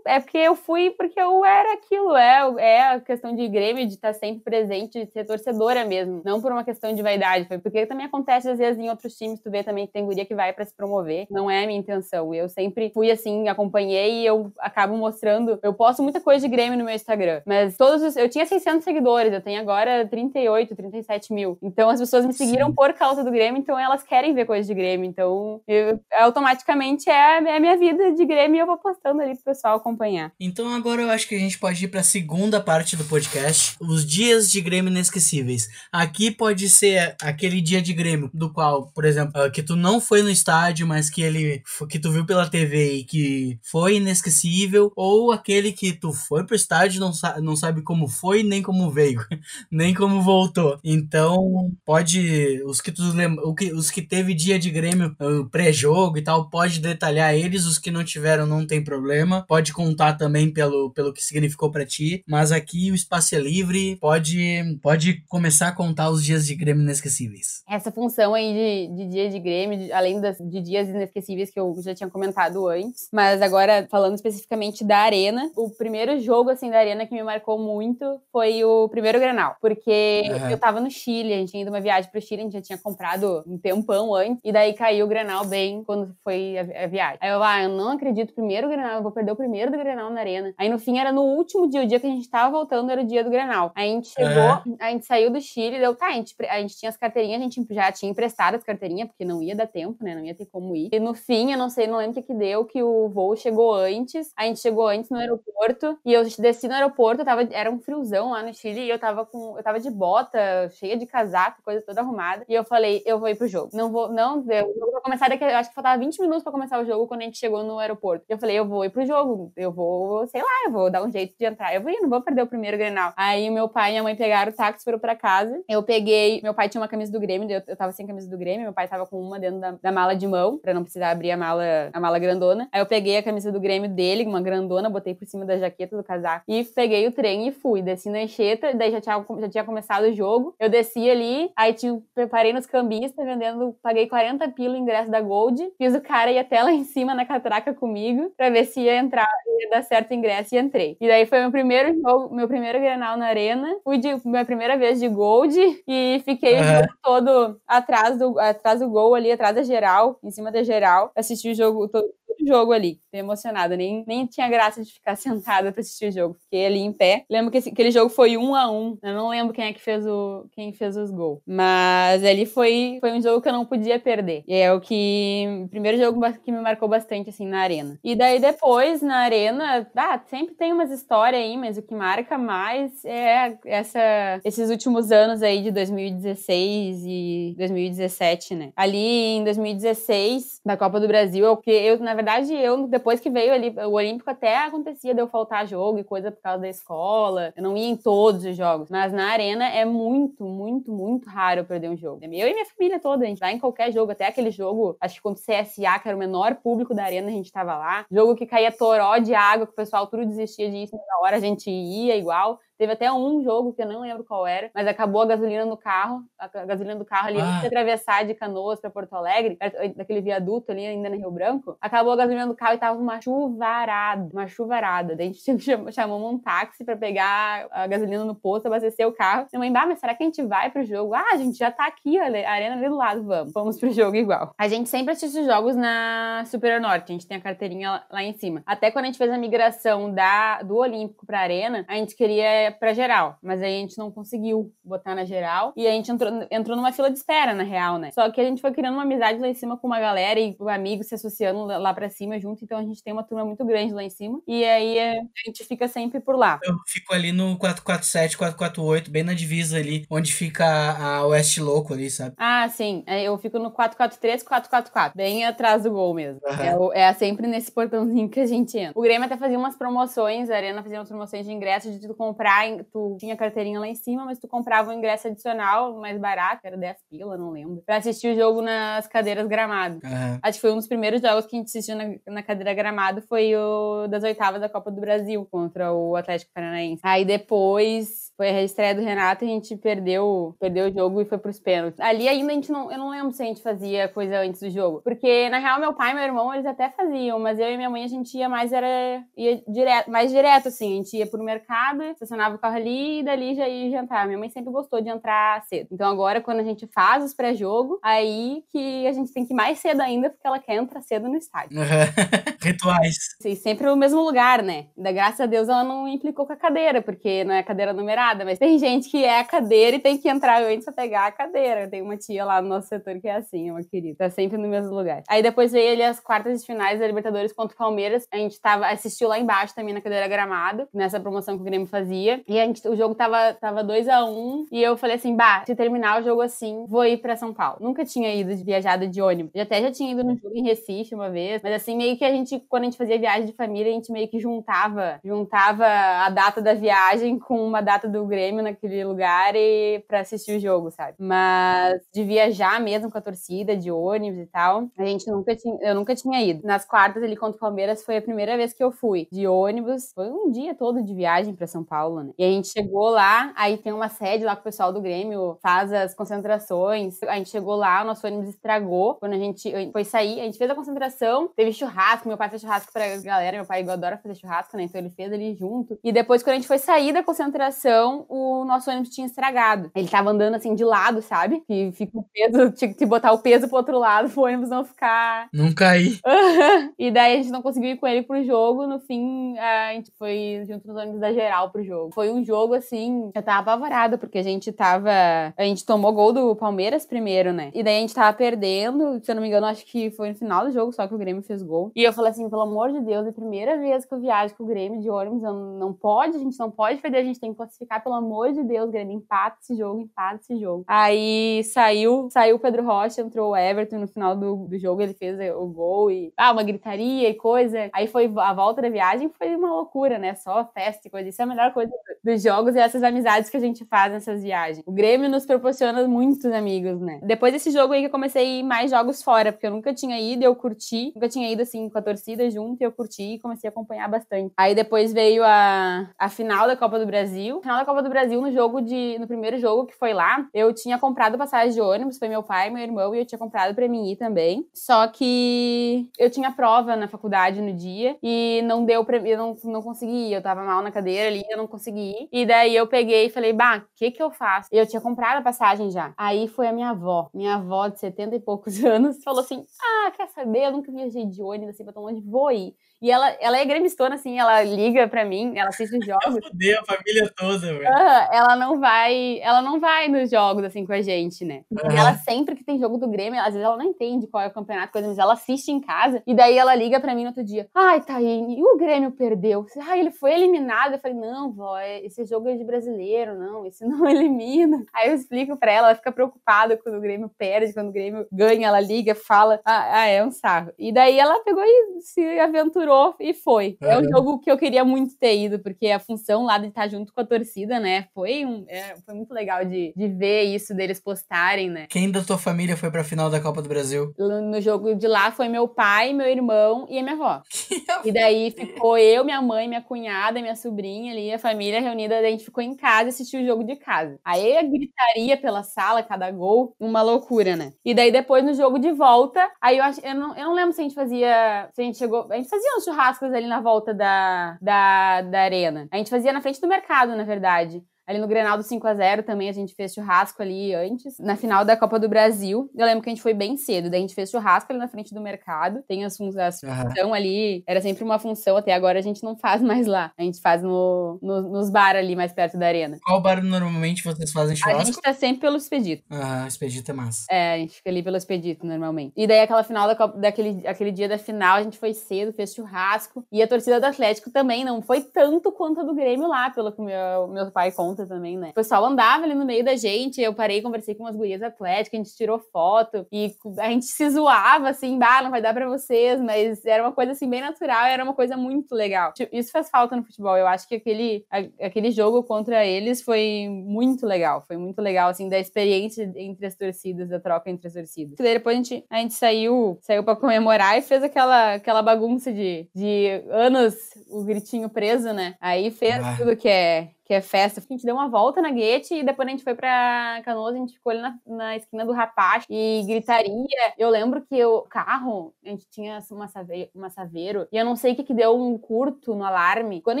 É porque eu fui porque eu era aquilo. É, é a questão de Grêmio, de estar sempre presente, de ser torcedora mesmo. Não por uma questão de vaidade. Foi porque também acontece às vezes em outros times, tu vê também que tem guria que vai para se promover. Não é a minha intenção. Eu sempre fui assim, acompanhei e eu acabo mostrando. Eu posto muita coisa de Grêmio no meu Instagram. Mas todos os. Eu tinha 600 seguidores, eu tenho agora 38, 37 mil. Então as pessoas me seguiram Sim. por causa do Grêmio, então elas querem ver coisas de Grêmio. Então eu, automaticamente é, é a minha vida de Grêmio e eu vou postando ali pro pessoal acompanhar. Então agora eu acho que a gente pode ir pra segunda parte do podcast: os dias de Grêmio inesquecíveis. Aqui pode ser aquele dia de Grêmio do qual, por exemplo, ah, que tu não foi no estádio, mas que ele que tu viu pela TV e que foi inesquecível, ou aquele que tu foi pro estádio e não, sa não sabe como foi nem como veio, [LAUGHS] nem como voltou. Então, pode os que tu lembra, os que teve dia de Grêmio ah, pré-jogo e tal, pode detalhar eles, os que não tiveram não tem problema. Pode contar também pelo, pelo que significou para ti, mas aqui o espaço é livre, pode pode começar a contar os dias de Grêmio inesquecíveis. Essa função aí de, de dia de Grêmio, além das, de dias inesquecíveis que eu já tinha comentado antes, mas agora falando especificamente da Arena, o primeiro jogo assim da Arena que me marcou muito foi o primeiro Grenal, porque uhum. eu tava no Chile, a gente tinha ido uma viagem pro Chile, a gente já tinha comprado um tempão antes, e daí caiu o Grenal bem quando foi a, a viagem. Aí eu, ah, eu não acredito, primeiro Grenal, eu vou perder o primeiro do Grenal na Arena. Aí no fim era no último dia, o dia que a gente tava voltando era o dia do Grenal. Aí a gente chegou, a gente saiu do Chile, deu, tá, a gente, a gente tinha as carteirinhas, a gente já tinha emprestado as carteirinhas, porque não ia dar tempo, né? Não ia ter como ir. E no fim, eu não sei, não lembro o que que deu, que o voo chegou antes. A gente chegou antes no aeroporto. E eu desci no aeroporto, tava, era um friozão lá no Chile. E eu tava com. Eu tava de bota, cheia de casaco, coisa toda arrumada. E eu falei, eu vou ir pro jogo. Não vou. Não. O jogo começar daqui. Acho que faltava 20 minutos pra começar o jogo quando a gente chegou no aeroporto. Eu falei, eu vou ir pro jogo. Eu vou, sei lá, eu vou dar um jeito de entrar. Eu vou ir, não vou perder o primeiro Grenal. Aí meu pai e minha mãe pegaram o táxi, foram pra casa. Eu peguei. Meu pai tinha uma camisa do Grêmio, eu, eu tava sem camisa do Grêmio, meu pai tava com uma dentro da, da mala de mão, pra não precisar abrir a mala, a mala grandona. Aí eu peguei a camisa do Grêmio dele, uma grandona, botei por cima da jaqueta do casaco e peguei o trem e fui. Desci na enxeta, daí já tinha, já tinha começado o jogo. Eu desci ali, aí tinha, preparei nos cambistas, vendendo, paguei 40 pila o ingresso da Gold, fiz o cara ir até lá em cima na catraca comigo, pra ver se ia entrar, ia dar certo o ingresso e entrei. E daí foi meu primeiro jogo, meu primeiro Grenal na arena. Fui de minha primeira vez de Gold e fiquei uhum. o jogo todo atrás do, atrás do gol ali, atrás da geral, em cima da geral. Assisti o jogo, todo o jogo ali. Emocionada. Nem, nem tinha graça de ficar [LAUGHS] sentada pra assistir o jogo. Fiquei ali em pé. Lembro que esse, aquele jogo foi um a um. Eu não lembro quem é que fez o quem fez os gols. Mas ali foi, foi um jogo que eu não podia perder. E é o que. O primeiro jogo que me marcou bastante, assim, na arena. E daí depois, na arena, ah, sempre tem umas histórias aí, mas o que marca mais é essa, esses últimos anos aí de 2016 e 2017, né? Ali em 2016, da Copa do Brasil, eu, eu na verdade, eu depois que veio ali, o Olímpico até acontecia de eu faltar jogo e coisa por causa da escola. Eu não ia em todos os jogos. Mas na arena é muito, muito, muito raro eu perder um jogo. Eu e minha família toda, a gente vai em qualquer jogo, até aquele jogo, acho que contra o CSA, que era o menor público da arena, a gente tava lá. Jogo que caía toró de água, que o pessoal tudo desistia de ir, na hora a gente ia igual. Teve até um jogo que eu não lembro qual era, mas acabou a gasolina no carro, a gasolina do carro ali ah. antes de atravessar de Canoas para Porto Alegre, daquele viaduto ali ainda no Rio Branco. Acabou a gasolina do carro e tava uma chuvarada, uma chuvarada. Daí a gente [LAUGHS] chamou um táxi para pegar a gasolina no posto, abastecer o carro. Minha mãe, bah, mas será que a gente vai pro jogo? Ah, a gente já tá aqui, a arena ali do lado, vamos. Vamos pro jogo igual. A gente sempre assiste jogos na Superior Norte, a gente tem a carteirinha lá em cima. Até quando a gente fez a migração da, do Olímpico pra arena, a gente queria é pra geral. Mas aí a gente não conseguiu botar na geral. E a gente entrou, entrou numa fila de espera, na real, né? Só que a gente foi criando uma amizade lá em cima com uma galera e amigos se associando lá pra cima junto. Então a gente tem uma turma muito grande lá em cima. E aí é, a gente fica sempre por lá. Eu fico ali no 447, 448, bem na divisa ali, onde fica a West Loco ali, sabe? Ah, sim. É, eu fico no 443, 444, bem atrás do gol mesmo. Uhum. É, é, sempre nesse portãozinho que a gente entra. O Grêmio até fazia umas promoções, a Arena fazia umas promoções de ingresso de tu comprar, tu tinha carteirinha lá em cima, mas tu comprava um ingresso adicional mais barato, era 10 pila, não lembro, pra assistir o jogo nas cadeiras gramado. Uhum. Acho que foi um dos primeiros jogos que a gente assistiu na, na cadeira gramado, foi o das oitavas da Copa do Brasil contra o Atlético Paranaense. Aí depois foi a estreia do Renato e a gente perdeu, perdeu o jogo e foi pros pênaltis. Ali ainda a gente não, eu não lembro se a gente fazia coisa antes do jogo, porque na real meu pai e meu irmão eles até faziam, mas eu e minha mãe a gente ia mais era ia direto, mais direto assim, a gente ia pro mercado, estacionava o carro ali e dali já ia jantar. Minha mãe sempre gostou de entrar cedo. Então agora quando a gente faz os pré-jogo, aí que a gente tem que ir mais cedo ainda porque ela quer entrar cedo no estádio. [LAUGHS] Rituais. Sim, sempre no mesmo lugar, né? Da graças a Deus ela não implicou com a cadeira, porque não é cadeira numerada, mas tem gente que é a cadeira e tem que entrar antes pra pegar a cadeira. Tem uma tia lá no nosso setor que é assim, uma querida. Tá sempre no mesmo lugar. Aí depois veio ali as quartas de finais da Libertadores contra o Palmeiras. A gente tava, assistiu lá embaixo também na cadeira gramado, nessa promoção que o Grêmio fazia. E gente, o jogo tava 2 tava dois a 1 um, e eu falei assim, bah, se terminar o jogo assim, vou ir pra São Paulo. Nunca tinha ido de viajada de ônibus. Eu até já tinha ido no jogo em Recife uma vez, mas assim, meio que a gente, quando a gente fazia viagem de família, a gente meio que juntava, juntava a data da viagem com uma data do Grêmio naquele lugar e para assistir o jogo, sabe? Mas de viajar mesmo com a torcida, de ônibus e tal, a gente nunca tinha, eu nunca tinha ido. Nas quartas ali contra o Palmeiras foi a primeira vez que eu fui de ônibus. Foi um dia todo de viagem para São Paulo, né? E a gente chegou lá, aí tem uma sede lá que o pessoal do Grêmio faz as concentrações. A gente chegou lá, o nosso ônibus estragou. Quando a gente foi sair, a gente fez a concentração, teve churrasco, meu pai fez churrasco pra galera, meu pai adora fazer churrasco, né? Então ele fez ali junto. E depois, quando a gente foi sair da concentração, o nosso ônibus tinha estragado. Ele tava andando assim de lado, sabe? E fica o peso, tinha que botar o peso pro outro lado [LAUGHS] pro ônibus não ficar. Não cair. [LAUGHS] e daí a gente não conseguiu ir com ele pro jogo. No fim, a gente foi junto nos ônibus da geral pro Foi um jogo assim, eu tava apavorada, porque a gente tava. A gente tomou gol do Palmeiras primeiro, né? E daí a gente tava perdendo. Se eu não me engano, acho que foi no final do jogo, só que o Grêmio fez gol. E eu falei assim, pelo amor de Deus, é a primeira vez que eu viajo com o Grêmio de ônibus, eu não pode, a gente não pode perder, a gente tem que classificar, pelo amor de Deus, Grêmio, empata esse jogo, empata esse jogo. Aí saiu, saiu o Pedro Rocha, entrou o Everton no final do, do jogo, ele fez o gol e, ah, uma gritaria e coisa. Aí foi a volta da viagem, foi uma loucura, né? Só festa e coisa. Isso é a melhor coisa dos jogos e essas amizades que a gente faz nessas viagens. O Grêmio nos proporciona muitos amigos, né? Depois desse jogo aí que eu comecei a ir mais jogos fora, porque eu nunca tinha ido, eu curti, nunca tinha ido assim com a torcida junto, e eu curti e comecei a acompanhar bastante. Aí depois veio a, a final da Copa do Brasil. Final da Copa do Brasil, no jogo de. No primeiro jogo que foi lá, eu tinha comprado passagem de ônibus, foi meu pai, meu irmão, e eu tinha comprado pra mim ir também. Só que eu tinha prova na faculdade no dia e não deu pra. Eu não, não consegui. Eu tava mal na cadeira ali, eu não consegui ir. E daí eu peguei e falei, bah, o que que eu faço? Eu tinha comprado a passagem já. Aí foi a minha avó, minha avó de 70 e poucos [LAUGHS] anos, falou assim: ah, quer saber? Eu nunca viajei de ônibus assim pra tão longe, vou ir. E ela, ela é gremistona, assim, ela liga pra mim, ela assiste os jogos. Fudeu a família toda, velho. Ela não vai, ela não vai nos jogos, assim, com a gente, né? Uhum. Ela sempre que tem jogo do Grêmio, às vezes ela não entende qual é o campeonato, coisa, mas ela assiste em casa, e daí ela liga pra mim no outro dia. Ai, Taine, e o Grêmio perdeu? Ai, ele foi eliminado. Eu falei, não, vó, é, esse jogo é de brasileiro, não, esse [LAUGHS] não elimina. Aí eu explico pra ela, ela fica preocupada quando o Grêmio perde, quando o Grêmio ganha, ela liga, fala, ah, ah é um sarro. E daí ela pegou e se aventurou e foi. É um jogo que eu queria muito ter ido, porque a função lá de estar junto com a torcida, né? Foi, um, é, foi muito legal de, de ver isso, deles postarem, né? Quem da tua família foi pra final da Copa do Brasil? No jogo de lá foi meu pai, meu irmão e a minha avó. [LAUGHS] e daí ficou eu, minha mãe, minha cunhada, minha sobrinha ali, a família reunida, a gente ficou em casa e assistiu o jogo de casa. Aí a gritaria pela sala, cada gol, uma loucura, né? E daí depois no jogo de volta, aí eu, acho, eu, não, eu não lembro se a gente fazia, se a gente chegou, a gente fazia uns churrascos ali na volta da, da, da arena. A gente fazia na frente do mercado, na verdade. Ali no Grenal do 5 a 0 também a gente fez churrasco ali antes. Na final da Copa do Brasil, eu lembro que a gente foi bem cedo. Daí a gente fez churrasco ali na frente do mercado. Tem as, as uhum. ali, era sempre uma função, até agora a gente não faz mais lá. A gente faz no, no nos bar ali mais perto da arena. Qual bar normalmente vocês fazem churrasco? A gente tá sempre pelo Expedito. Ah, Expedito é massa. É, a gente fica ali pelo Expedito normalmente. E daí aquela final da Copa, daquele aquele dia da final, a gente foi cedo, fez churrasco. E a torcida do Atlético também não foi tanto quanto a do Grêmio lá, pelo que meu, meu pai conta também, né? O pessoal andava ali no meio da gente, eu parei, conversei com umas gurias atléticas, a gente tirou foto e a gente se zoava assim, bah, não vai dar para vocês, mas era uma coisa assim bem natural, era uma coisa muito legal. Isso faz falta no futebol. Eu acho que aquele, aquele jogo contra eles foi muito legal, foi muito legal assim da experiência entre as torcidas, da troca entre as torcidas. E depois a gente, a gente saiu, saiu para comemorar e fez aquela aquela bagunça de, de anos o gritinho preso, né? Aí fez ah. tudo que é que é festa. A gente deu uma volta na Guete e depois a gente foi pra Canoas, a gente ficou ali na, na esquina do Rapaz e gritaria. Eu lembro que o carro, a gente tinha uma, save, uma saveiro e eu não sei o que que deu um curto no alarme. Quando a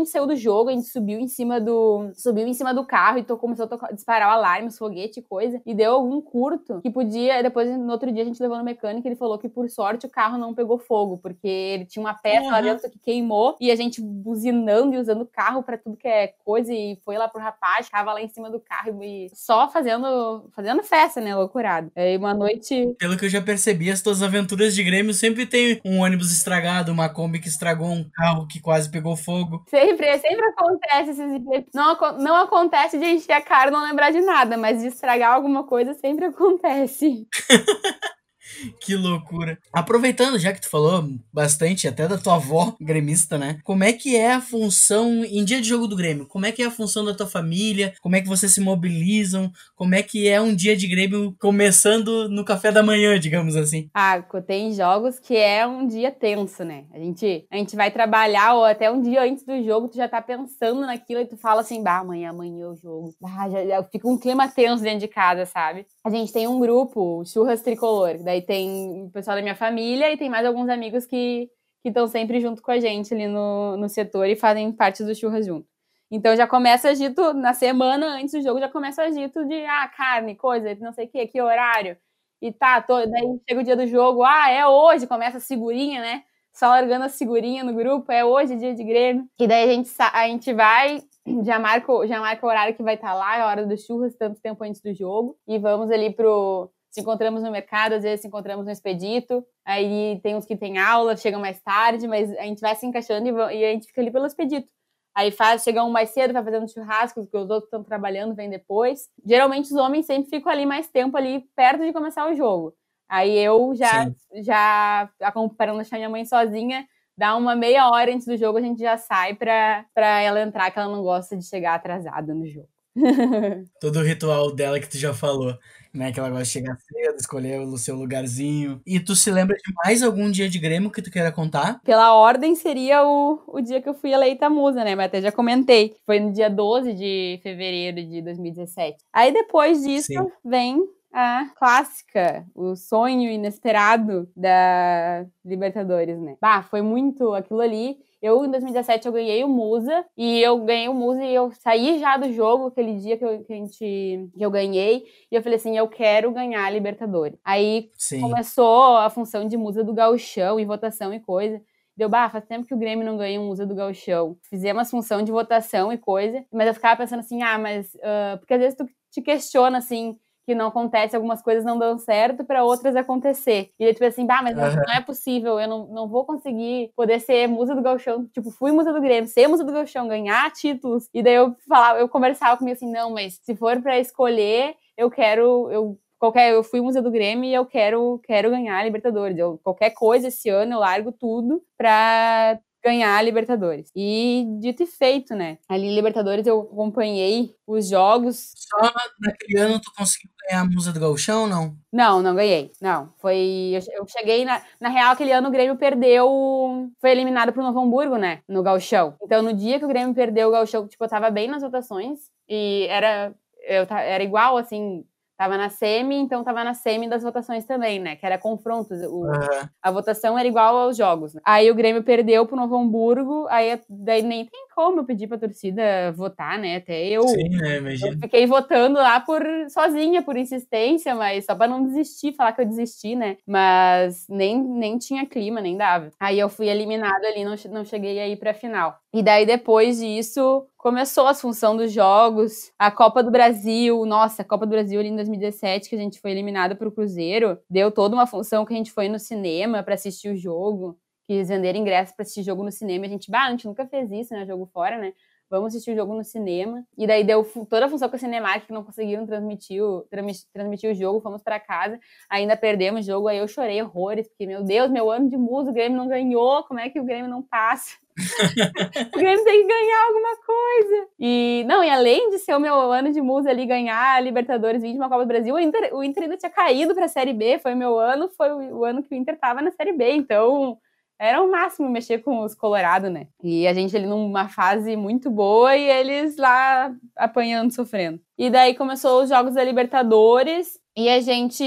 gente saiu do jogo, a gente subiu em cima do subiu em cima do carro e tô, começou a tocar, disparar o alarme, os foguetes e coisa. E deu algum curto que podia, depois no outro dia a gente levou no mecânico e ele falou que por sorte o carro não pegou fogo, porque ele tinha uma peça uhum. lá dentro que queimou e a gente buzinando e usando o carro para tudo que é coisa e foi lá pro rapaz, ficava lá em cima do carro e só fazendo, fazendo festa, né? Loucurado. Aí uma noite. Pelo que eu já percebi, as tuas aventuras de Grêmio sempre tem um ônibus estragado, uma Kombi que estragou um carro que quase pegou fogo. Sempre, sempre acontece esses. Não, não acontece de encher a cara e não lembrar de nada, mas de estragar alguma coisa sempre acontece. [LAUGHS] [LAUGHS] que loucura. Aproveitando, já que tu falou bastante até da tua avó gremista, né? Como é que é a função em dia de jogo do Grêmio? Como é que é a função da tua família? Como é que vocês se mobilizam? Como é que é um dia de Grêmio começando no café da manhã, digamos assim? Ah, tem jogos que é um dia tenso, né? A gente, a gente vai trabalhar ou até um dia antes do jogo, tu já tá pensando naquilo e tu fala assim, bah, amanhã, amanhã é o jogo. Ah, já, já fica um clima tenso dentro de casa, sabe? A gente tem um grupo, Churras Tricolor, daí tem o pessoal da minha família e tem mais alguns amigos que estão sempre junto com a gente ali no, no setor e fazem parte do churras junto. Então já começa agito na semana antes do jogo, já começa agito de ah, carne, coisa, não sei o que, que horário. E tá, tô, daí chega o dia do jogo, ah, é hoje, começa a segurinha, né? Só largando a segurinha no grupo, é hoje dia de Grêmio. E daí a gente, a gente vai, [CLEARS THROAT] já marca, já marca o horário que vai estar tá lá, a hora dos churras, tanto tempo antes do jogo. E vamos ali pro, se encontramos no mercado, às vezes se encontramos no expedito, aí tem uns que tem aula, chegam mais tarde, mas a gente vai se encaixando e, a gente fica ali pelo expedito. Aí faz, chega um mais cedo, vai fazendo churrasco, porque os outros estão trabalhando, vem depois. Geralmente os homens sempre ficam ali mais tempo ali perto de começar o jogo. Aí eu já, Sim. já para não deixar minha mãe sozinha, dá uma meia hora antes do jogo, a gente já sai para ela entrar, que ela não gosta de chegar atrasada no jogo. [LAUGHS] Todo o ritual dela que tu já falou né? Que ela gosta de chegar cedo, escolher o seu lugarzinho. E tu se lembra de mais algum dia de Grêmio que tu queira contar? Pela ordem, seria o, o dia que eu fui eleita musa, né? Mas até já comentei. Foi no dia 12 de fevereiro de 2017. Aí depois disso, Sim. vem a clássica, o sonho inesperado da Libertadores, né? Bah, foi muito aquilo ali. Eu, em 2017, eu ganhei o Musa, e eu ganhei o Musa e eu saí já do jogo aquele dia que, eu, que, a gente, que eu ganhei, e eu falei assim, eu quero ganhar a Libertadores. Aí Sim. começou a função de Musa do gauchão, e votação e coisa. Deu, bah, faz tempo que o Grêmio não ganha um Musa do Gauchão. Fizemos função de votação e coisa, mas eu ficava pensando assim, ah, mas... Uh, porque às vezes tu te questiona, assim, que não acontece, algumas coisas não dão certo para outras acontecer. E aí, tipo assim, bah, mas uhum. não é possível, eu não, não vou conseguir poder ser musa do galchão, tipo, fui musa do Grêmio, ser musa do galchão, ganhar títulos. E daí eu falava, eu conversava comigo assim, não, mas se for para escolher, eu quero, eu qualquer, eu fui musa do Grêmio e eu quero, quero ganhar a Libertadores. Eu, qualquer coisa esse ano eu largo tudo pra ganhar a Libertadores. E dito e feito, né? Ali Libertadores eu acompanhei os jogos. Só naquele ano tu conseguiu ganhar a Musa do Galchão, não? Não, não ganhei. Não, foi eu, cheguei na na real aquele ano o Grêmio perdeu, foi eliminado pro Novo Hamburgo, né, no Galchão. Então no dia que o Grêmio perdeu o Galchão, tipo, eu tava bem nas votações e era eu era igual assim, Tava na semi, então tava na semi das votações também, né? Que era confrontos. O, uhum. A votação era igual aos jogos. Aí o Grêmio perdeu pro Novo Hamburgo, aí daí nem tem como eu pedi pra torcida votar, né? Até eu, Sim, né? eu fiquei votando lá por sozinha, por insistência, mas só pra não desistir, falar que eu desisti, né? Mas nem, nem tinha clima, nem dava. Aí eu fui eliminada ali, não, não cheguei aí pra final. E daí, depois disso, começou a função dos jogos, a Copa do Brasil, nossa, a Copa do Brasil ali em 2017, que a gente foi eliminada pro Cruzeiro, deu toda uma função que a gente foi no cinema para assistir o jogo, quis vender ingressos para assistir jogo no cinema, a gente, bah, a gente nunca fez isso, né, jogo fora, né, vamos assistir o jogo no cinema. E daí deu toda a função com a Cinemark, que não conseguiram transmitir o, transmitir o jogo, fomos para casa, ainda perdemos o jogo, aí eu chorei horrores, porque, meu Deus, meu ano de musa, o Grêmio não ganhou, como é que o Grêmio não passa? [LAUGHS] o Grêmio tem que ganhar alguma coisa. E, não, e além de ser o meu ano de musa ali, ganhar a Libertadores, 20 uma Copa do Brasil, o Inter, o Inter ainda tinha caído pra Série B, foi o meu ano, foi o, o ano que o Inter tava na Série B, então era o máximo mexer com os Colorado, né? E a gente ali numa fase muito boa e eles lá apanhando, sofrendo. E daí começou os jogos da Libertadores e a gente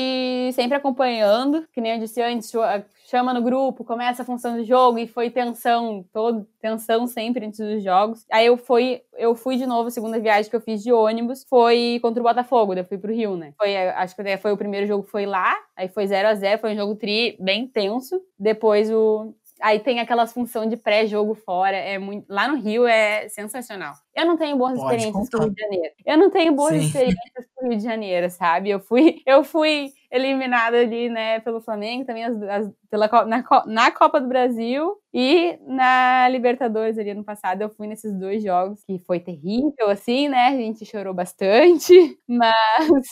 sempre acompanhando, que nem eu disse antes, chama no grupo, começa a função do jogo e foi tensão, todo tensão sempre antes dos jogos. Aí eu fui, eu fui de novo, a segunda viagem que eu fiz de ônibus foi contra o Botafogo, daí fui pro Rio, né? Foi, acho que foi o primeiro jogo foi lá, aí foi 0 a 0, foi um jogo tri bem tenso. Depois o Aí tem aquelas função de pré-jogo fora, é muito lá no Rio é sensacional. Eu não tenho boas Pode experiências contar. com o Rio de Janeiro. Eu não tenho boas Sim. experiências com o Rio de Janeiro, sabe? Eu fui, eu fui eliminada ali, né, pelo Flamengo, também as, as, pela, na, na Copa do Brasil e na Libertadores ali no passado. Eu fui nesses dois jogos, que foi terrível, assim, né? A gente chorou bastante, [LAUGHS] mas.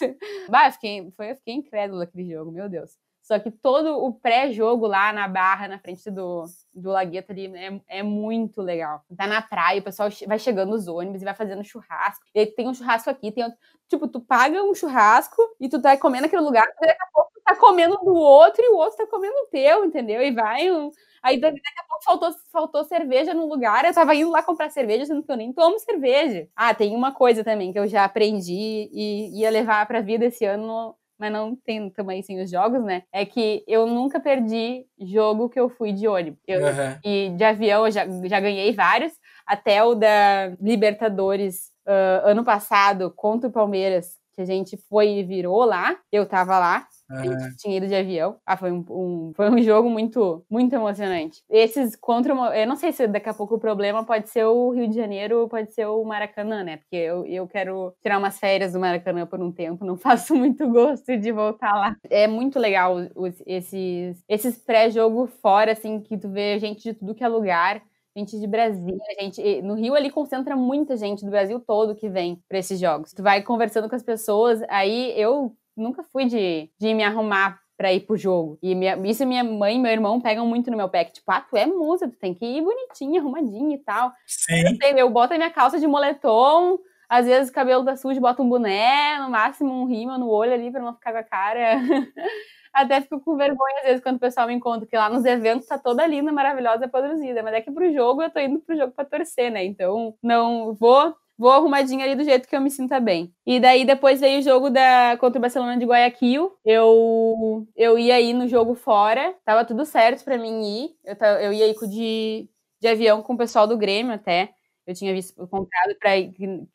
Bah, eu fiquei, foi, eu fiquei incrédula aquele jogo, meu Deus. Só que todo o pré-jogo lá na barra, na frente do, do Lagueto ali, é, é muito legal. Tá na praia, o pessoal vai chegando os ônibus e vai fazendo churrasco. E aí tem um churrasco aqui, tem outro. Tipo, tu paga um churrasco e tu tá comendo aquele lugar, daqui a pouco tu tá comendo do outro e o outro tá comendo o teu, entendeu? E vai um. Aí daqui a pouco faltou, faltou cerveja no lugar, eu tava indo lá comprar cerveja, sendo que eu nem tomo cerveja. Ah, tem uma coisa também que eu já aprendi e ia levar pra vida esse ano mas não tem também assim os jogos, né? É que eu nunca perdi jogo que eu fui de ônibus. Eu, uhum. E de avião eu já, já ganhei vários, até o da Libertadores uh, ano passado contra o Palmeiras, que a gente foi e virou lá, eu tava lá. A gente tinha ido de avião. Ah, foi um, um, foi um jogo muito, muito emocionante. Esses contra. Eu não sei se daqui a pouco o problema pode ser o Rio de Janeiro ou pode ser o Maracanã, né? Porque eu, eu quero tirar umas férias do Maracanã por um tempo. Não [LAUGHS] faço muito gosto de voltar lá. É muito legal os, esses, esses pré-jogo fora, assim, que tu vê gente de tudo que é lugar gente de Brasília, gente. No Rio ali concentra muita gente do Brasil todo que vem para esses jogos. Tu vai conversando com as pessoas, aí eu nunca fui de, de me arrumar pra ir pro jogo. E minha, isso minha mãe e meu irmão pegam muito no meu pé, que tipo, ah, tu é musa, tu tem que ir bonitinha, arrumadinha e tal. Sim. Eu, eu boto a minha calça de moletom, às vezes o cabelo tá sujo, boto um boné, no máximo um rima no olho ali pra não ficar com a cara. [LAUGHS] Até fico com vergonha, às vezes, quando o pessoal me encontra, que lá nos eventos tá toda linda, maravilhosa, produzida. Mas é que pro jogo eu tô indo pro jogo pra torcer, né? Então, não vou vou arrumadinha ali do jeito que eu me sinta bem. E daí depois veio o jogo da contra o Barcelona de Guayaquil. Eu eu ia ir no jogo fora, tava tudo certo para mim ir. Eu, eu ia ir de, de avião com o pessoal do Grêmio até eu tinha visto comprado para ir,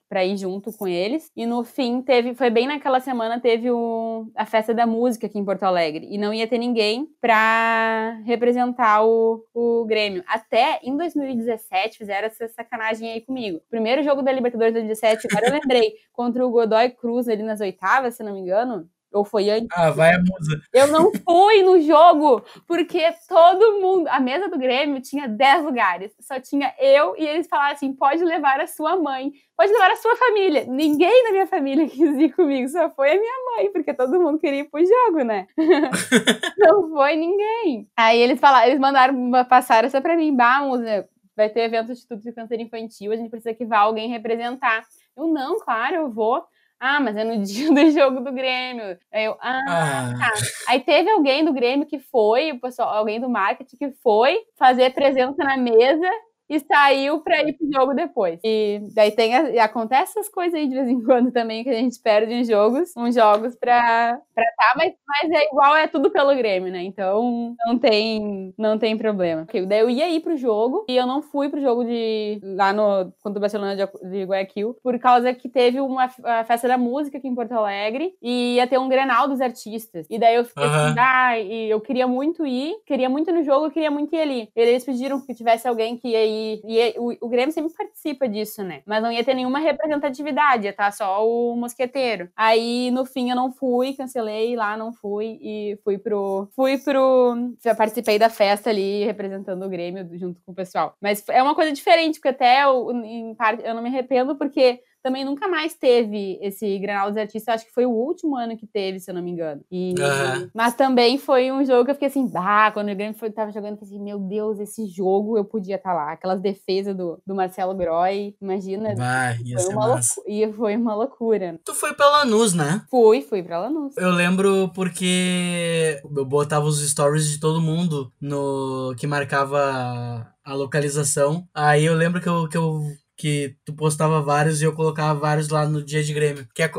pra ir junto com eles. E no fim teve, foi bem naquela semana teve o, a festa da música aqui em Porto Alegre e não ia ter ninguém para representar o, o Grêmio. Até em 2017 fizeram essa sacanagem aí comigo. Primeiro jogo da Libertadores 2017, agora eu lembrei, [LAUGHS] contra o Godoy Cruz ali nas oitavas, se não me engano. Ou foi antes? Ah, vai a musa. Eu não fui no jogo, porque todo mundo, a mesa do Grêmio tinha 10 lugares. Só tinha eu e eles falaram assim: pode levar a sua mãe, pode levar a sua família. Ninguém da minha família [LAUGHS] quis ir comigo, só foi a minha mãe, porque todo mundo queria ir pro jogo, né? [LAUGHS] não foi ninguém. Aí eles falaram, eles mandaram passar essa pra mim, bah, musa, vai ter evento de Instituto de Câncer Infantil, a gente precisa que vá alguém representar. Eu, não, claro, eu vou. Ah, mas é no [LAUGHS] dia do jogo do Grêmio. Aí eu, ah, ah, tá. Aí teve alguém do Grêmio que foi, o pessoal, alguém do marketing que foi fazer presença na mesa e saiu pra ir pro jogo depois. E daí tem e acontece essas coisas aí de vez em quando também que a gente perde em jogos, uns jogos pra pra tá, mas, mas é igual, é tudo pelo Grêmio, né? Então não tem não tem problema. Okay, daí eu ia ir pro jogo e eu não fui pro jogo de lá no contra o Barcelona de, de Guayaquil por causa que teve uma festa da música aqui em Porto Alegre e ia ter um Grenal dos artistas. E daí eu fiquei uhum. assim, ah, e eu queria muito ir, queria muito ir no jogo, eu queria muito ir ali. E eles pediram que tivesse alguém que ia ir. E o, o Grêmio sempre participa disso, né? Mas não ia ter nenhuma representatividade, ia estar tá só o mosqueteiro. Aí, no fim, eu não fui, cancelei lá, não fui e fui pro. Fui pro. Já participei da festa ali, representando o Grêmio junto com o pessoal. Mas é uma coisa diferente, porque até eu, em parte, eu não me arrependo, porque também nunca mais teve esse Granal dos Artistas. Acho que foi o último ano que teve, se eu não me engano. E, uhum. Mas também foi um jogo que eu fiquei assim, bah, quando o Grêmio foi, tava jogando, eu falei assim, meu Deus, esse jogo eu podia estar tá lá. Aquelas defesas do, do Marcelo Groy, imagina. Vai, ia foi, uma loucura, e foi uma loucura. Tu foi pra Lanús, né? Fui, fui pra Lanús. Eu lembro porque eu botava os stories de todo mundo no que marcava a localização. Aí eu lembro que eu, que eu que tu postava vários e eu colocava vários lá no dia de Grêmio. Quer,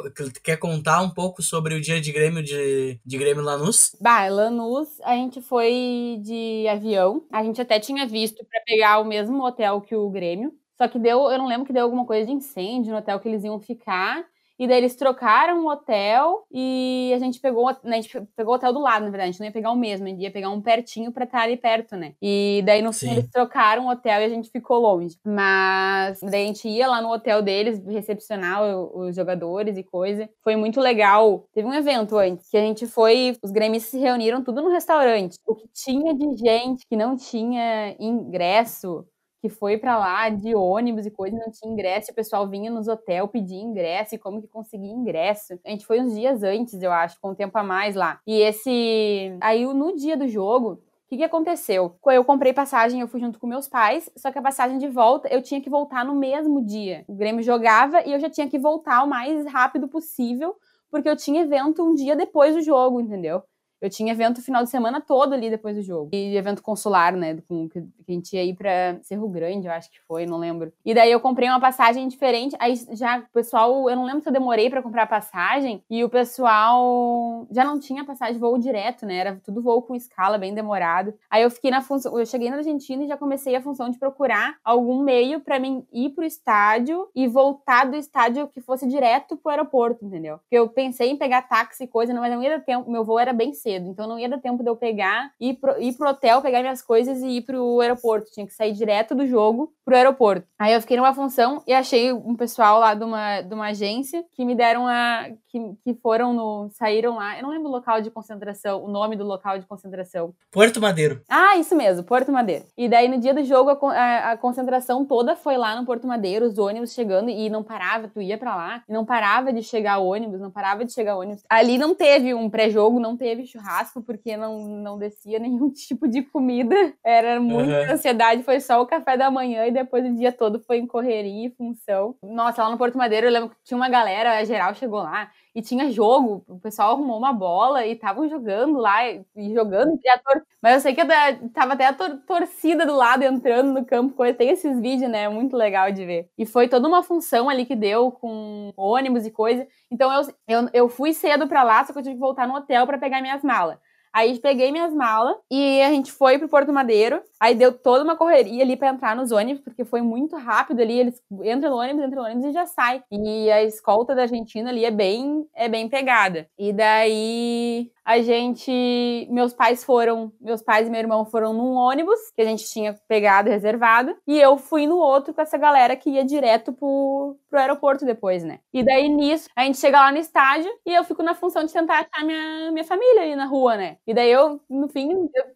quer contar um pouco sobre o dia de Grêmio de, de Grêmio Lanús? Bah, Lanús, a gente foi de avião. A gente até tinha visto para pegar o mesmo hotel que o Grêmio. Só que deu, eu não lembro que deu alguma coisa de incêndio no hotel que eles iam ficar. E daí eles trocaram o hotel e a gente pegou, né, a gente pegou o hotel do lado, na verdade. A gente não ia pegar o mesmo, a gente ia pegar um pertinho pra estar ali perto, né? E daí no fim eles trocaram o hotel e a gente ficou longe. Mas daí a gente ia lá no hotel deles, recepcionar os jogadores e coisa. Foi muito legal. Teve um evento antes que a gente foi, os gremistas se reuniram tudo no restaurante. O que tinha de gente que não tinha ingresso que foi para lá de ônibus e coisa, não tinha ingresso, o pessoal vinha nos hotéis pedir ingresso e como que conseguia ingresso. A gente foi uns dias antes, eu acho, com um tempo a mais lá. E esse. Aí no dia do jogo, o que, que aconteceu? Eu comprei passagem, eu fui junto com meus pais, só que a passagem de volta eu tinha que voltar no mesmo dia. O Grêmio jogava e eu já tinha que voltar o mais rápido possível, porque eu tinha evento um dia depois do jogo, entendeu? Eu tinha evento final de semana todo ali depois do jogo. E evento consular, né? Com, que, a gente ia ir pra Cerro Grande, eu acho que foi, não lembro. E daí eu comprei uma passagem diferente. Aí já o pessoal, eu não lembro se eu demorei para comprar a passagem. E o pessoal já não tinha passagem voo direto, né? Era tudo voo com escala, bem demorado. Aí eu fiquei na função. Eu cheguei na Argentina e já comecei a função de procurar algum meio para mim ir pro estádio e voltar do estádio que fosse direto pro aeroporto, entendeu? Porque eu pensei em pegar táxi e coisa, mas não ia dar tempo. Meu voo era bem cedo, então não ia dar tempo de eu pegar, ir pro, ir pro hotel, pegar minhas coisas e ir pro aeroporto. Tinha que sair direto do jogo pro aeroporto. Aí eu fiquei numa função e achei um pessoal lá de uma, de uma agência que me deram a. Que, que foram no. saíram lá. Eu não lembro o local de concentração, o nome do local de concentração. Porto Madeiro. Ah, isso mesmo, Porto Madeiro. E daí no dia do jogo a, a, a concentração toda foi lá no Porto Madeiro, os ônibus chegando e não parava, tu ia para lá e não parava de chegar ônibus, não parava de chegar ônibus. Ali não teve um pré-jogo, não teve churrasco, porque não, não descia [LAUGHS] nenhum tipo de comida. Era muita uhum. ansiedade, foi só o café da manhã e depois o dia todo foi em correria e função. Nossa, lá no Porto Madeiro eu lembro que tinha uma galera, a geral chegou lá e tinha jogo, o pessoal arrumou uma bola e estavam jogando lá, e jogando, e tor... mas eu sei que tava até a tor torcida do lado entrando no campo, coisa. tem esses vídeos, né, muito legal de ver. E foi toda uma função ali que deu com ônibus e coisa, então eu, eu, eu fui cedo para lá, só que eu tive que voltar no hotel para pegar minhas malas. Aí peguei minhas malas e a gente foi pro Porto Madeiro. Aí deu toda uma correria ali para entrar nos ônibus, porque foi muito rápido ali. Eles entram no ônibus, entram no ônibus e já sai. E a escolta da Argentina ali é bem, é bem pegada. E daí a gente. Meus pais foram. Meus pais e meu irmão foram num ônibus que a gente tinha pegado, reservado. E eu fui no outro com essa galera que ia direto pro, pro aeroporto depois, né? E daí nisso, a gente chega lá no estádio e eu fico na função de tentar achar minha, minha família ali na rua, né? E daí eu, no fim,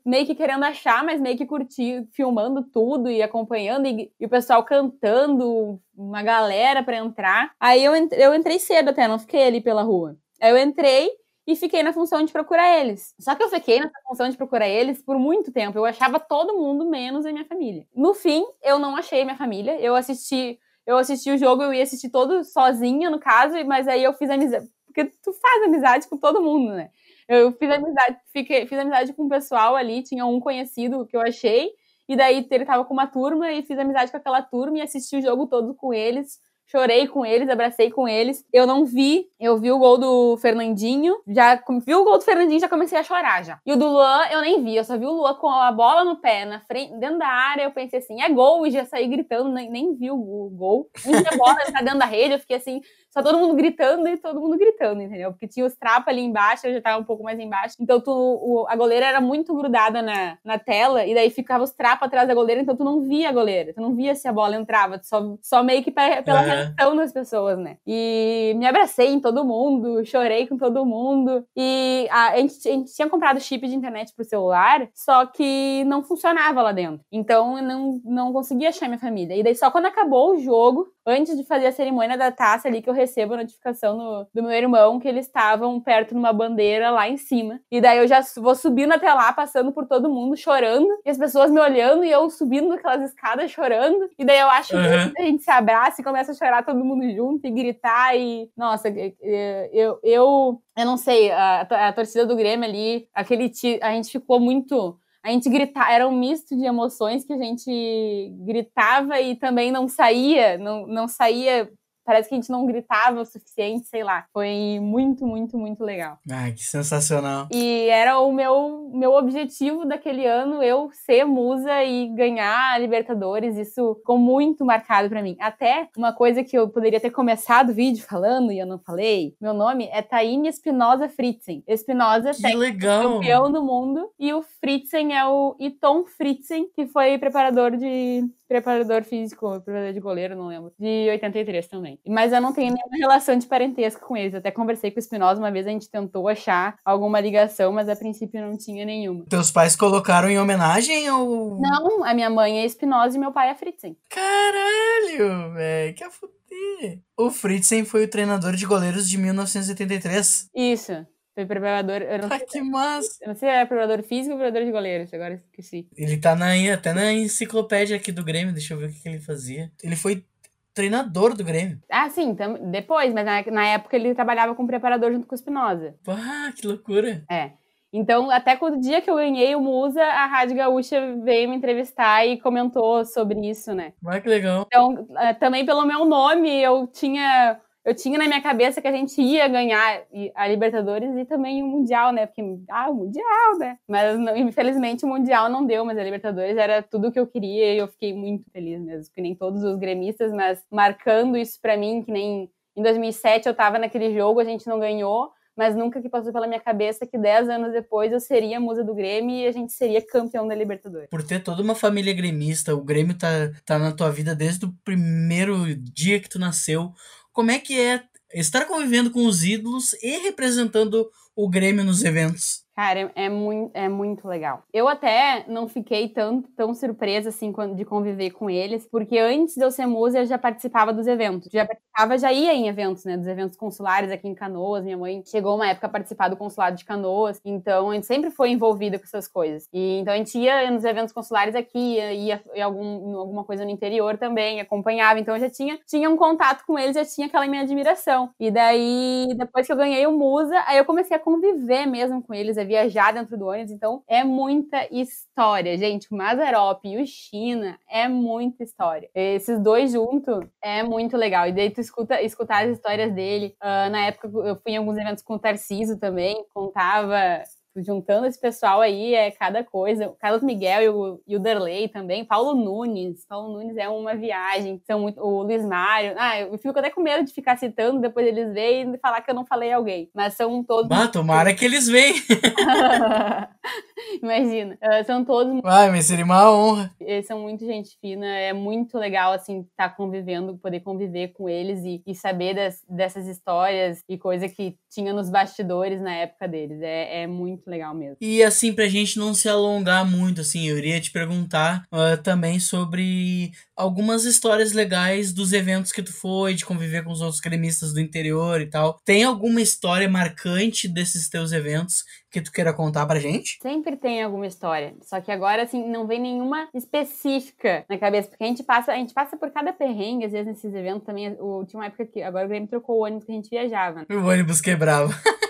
meio que querendo achar, mas meio que curtir, filmando tudo e acompanhando, e, e o pessoal cantando, uma galera para entrar. Aí eu, eu entrei cedo até, não fiquei ali pela rua. Aí eu entrei e fiquei na função de procurar eles. Só que eu fiquei nessa função de procurar eles por muito tempo. Eu achava todo mundo menos a minha família. No fim, eu não achei minha família. Eu assisti, eu assisti o jogo, eu ia assistir todo sozinha, no caso, mas aí eu fiz amizade. Porque tu faz amizade com todo mundo, né? Eu fiz amizade, fiquei, fiz amizade com o pessoal ali, tinha um conhecido que eu achei, E daí ele tava com uma turma e fiz amizade com aquela turma e assisti o jogo todo com eles chorei com eles, abracei com eles. Eu não vi, eu vi o gol do Fernandinho, já vi o gol do Fernandinho, já comecei a chorar já. E o do Luan eu nem vi, eu só vi o Luan com a bola no pé, na frente, dentro da área, eu pensei assim, é gol, e já saí gritando, nem, nem vi o, gol. E a bola tá dentro da rede, eu fiquei assim, só todo mundo gritando e todo mundo gritando, entendeu? Porque tinha os trapos ali embaixo, eu já tava um pouco mais embaixo. Então tu, o, a goleira era muito grudada na, na tela, e daí ficava os trapos atrás da goleira, então tu não via a goleira, tu não via se a bola entrava, só, só meio que pra, pela é. reação das pessoas, né? E me abracei em todo mundo, chorei com todo mundo. E a, a, gente, a gente tinha comprado chip de internet pro celular, só que não funcionava lá dentro. Então eu não, não conseguia achar minha família. E daí só quando acabou o jogo, antes de fazer a cerimônia da taça ali, que eu recebo a notificação no, do meu irmão que eles estavam perto de uma bandeira lá em cima. E daí eu já vou subindo até lá, passando por todo mundo, chorando, e as pessoas me olhando e eu subindo aquelas escadas chorando. E daí eu acho uhum. que a gente se abraça e começa a chorar todo mundo junto e gritar. E, nossa, eu, eu, eu não sei, a, a torcida do Grêmio ali, aquele. A gente ficou muito a gente gritava, era um misto de emoções que a gente gritava e também não saía, não, não saía parece que a gente não gritava o suficiente, sei lá. Foi muito, muito, muito legal. Ai, que sensacional. E era o meu, meu objetivo daquele ano, eu ser musa e ganhar a Libertadores. Isso ficou muito marcado para mim. Até uma coisa que eu poderia ter começado o vídeo falando e eu não falei. Meu nome é Taine Espinosa Fritzen. Espinosa é legal. campeão do mundo. E o Fritzen é o Iton Fritzen, que foi preparador de preparador físico, preparador de goleiro, não lembro, de 83 também. Mas eu não tenho nenhuma relação de parentesco com eles. Até conversei com o Espinosa uma vez, a gente tentou achar alguma ligação, mas a princípio não tinha nenhuma. Teus pais colocaram em homenagem ou. Não, a minha mãe é Espinosa e meu pai é Fritzen. Caralho, velho, que a fuder. O Fritzen foi o treinador de goleiros de 1983. Isso. Foi preparador. Eu não ah, que massa! Eu não sei se era preparador físico ou preparador de goleiros, agora esqueci. Ele tá na, até na enciclopédia aqui do Grêmio, deixa eu ver o que, que ele fazia. Ele foi treinador do Grêmio. Ah, sim, depois, mas na, na época ele trabalhava como preparador junto com o Espinosa. Ah, que loucura! É. Então, até o dia que eu ganhei o Musa, a Rádio Gaúcha veio me entrevistar e comentou sobre isso, né? Ah, que legal. Então, é, também pelo meu nome, eu tinha eu tinha na minha cabeça que a gente ia ganhar a Libertadores e também o Mundial, né? Porque, ah, o Mundial, né? Mas infelizmente o Mundial não deu, mas a Libertadores era tudo o que eu queria e eu fiquei muito feliz mesmo, que nem todos os gremistas, mas marcando isso para mim, que nem em 2007 eu tava naquele jogo, a gente não ganhou, mas nunca que passou pela minha cabeça que 10 anos depois eu seria musa do Grêmio e a gente seria campeão da Libertadores. Por ter toda uma família gremista, o Grêmio tá, tá na tua vida desde o primeiro dia que tu nasceu como é que é estar convivendo com os ídolos e representando o Grêmio nos eventos? Cara, é, é, muito, é muito legal. Eu até não fiquei tão, tão surpresa, assim, de conviver com eles, porque antes de eu ser musa, eu já participava dos eventos. Já participava, já ia em eventos, né, dos eventos consulares aqui em Canoas. Minha mãe chegou uma época a participar do consulado de Canoas, então a gente sempre foi envolvida com essas coisas. E então a gente ia nos eventos consulares aqui, ia, ia em algum, alguma coisa no interior também, acompanhava. Então eu já tinha, tinha um contato com eles, já tinha aquela minha admiração. E daí, depois que eu ganhei o Musa, aí eu comecei a conviver mesmo com eles, viajar dentro do ônibus, então é muita história, gente. O Mazarop e o China é muita história. Esses dois juntos é muito legal. E daí tu escuta, escutar as histórias dele. Uh, na época eu fui em alguns eventos com o Tarciso também, contava juntando esse pessoal aí é cada coisa. O Carlos Miguel e o, e o Derley também. Paulo Nunes. Paulo Nunes é uma viagem. São muito, o Luiz Mário. Ah, eu fico até com medo de ficar citando, depois eles veem e falar que eu não falei alguém. Mas são todos. Bah, tomara que eles veem. [LAUGHS] [LAUGHS] Imagina. Uh, são todos. Ai, mas seria uma honra. Eles são muito gente fina. É muito legal, assim, estar tá convivendo, poder conviver com eles e, e saber das, dessas histórias e coisa que tinha nos bastidores na época deles. É, é muito legal mesmo. E assim, pra gente não se alongar muito, assim, eu iria te perguntar uh, também sobre algumas histórias legais dos eventos que tu foi, de conviver com os outros cremistas do interior e tal. Tem alguma história marcante desses teus eventos que tu queira contar pra gente? Sempre tem alguma história. Só que agora, assim, não vem nenhuma específica na cabeça. Porque a gente passa, a gente passa por cada perrengue, às vezes, nesses eventos também. O, tinha uma época que agora o Grêmio trocou o ônibus que a gente viajava. Né? O ônibus quebrava. [LAUGHS]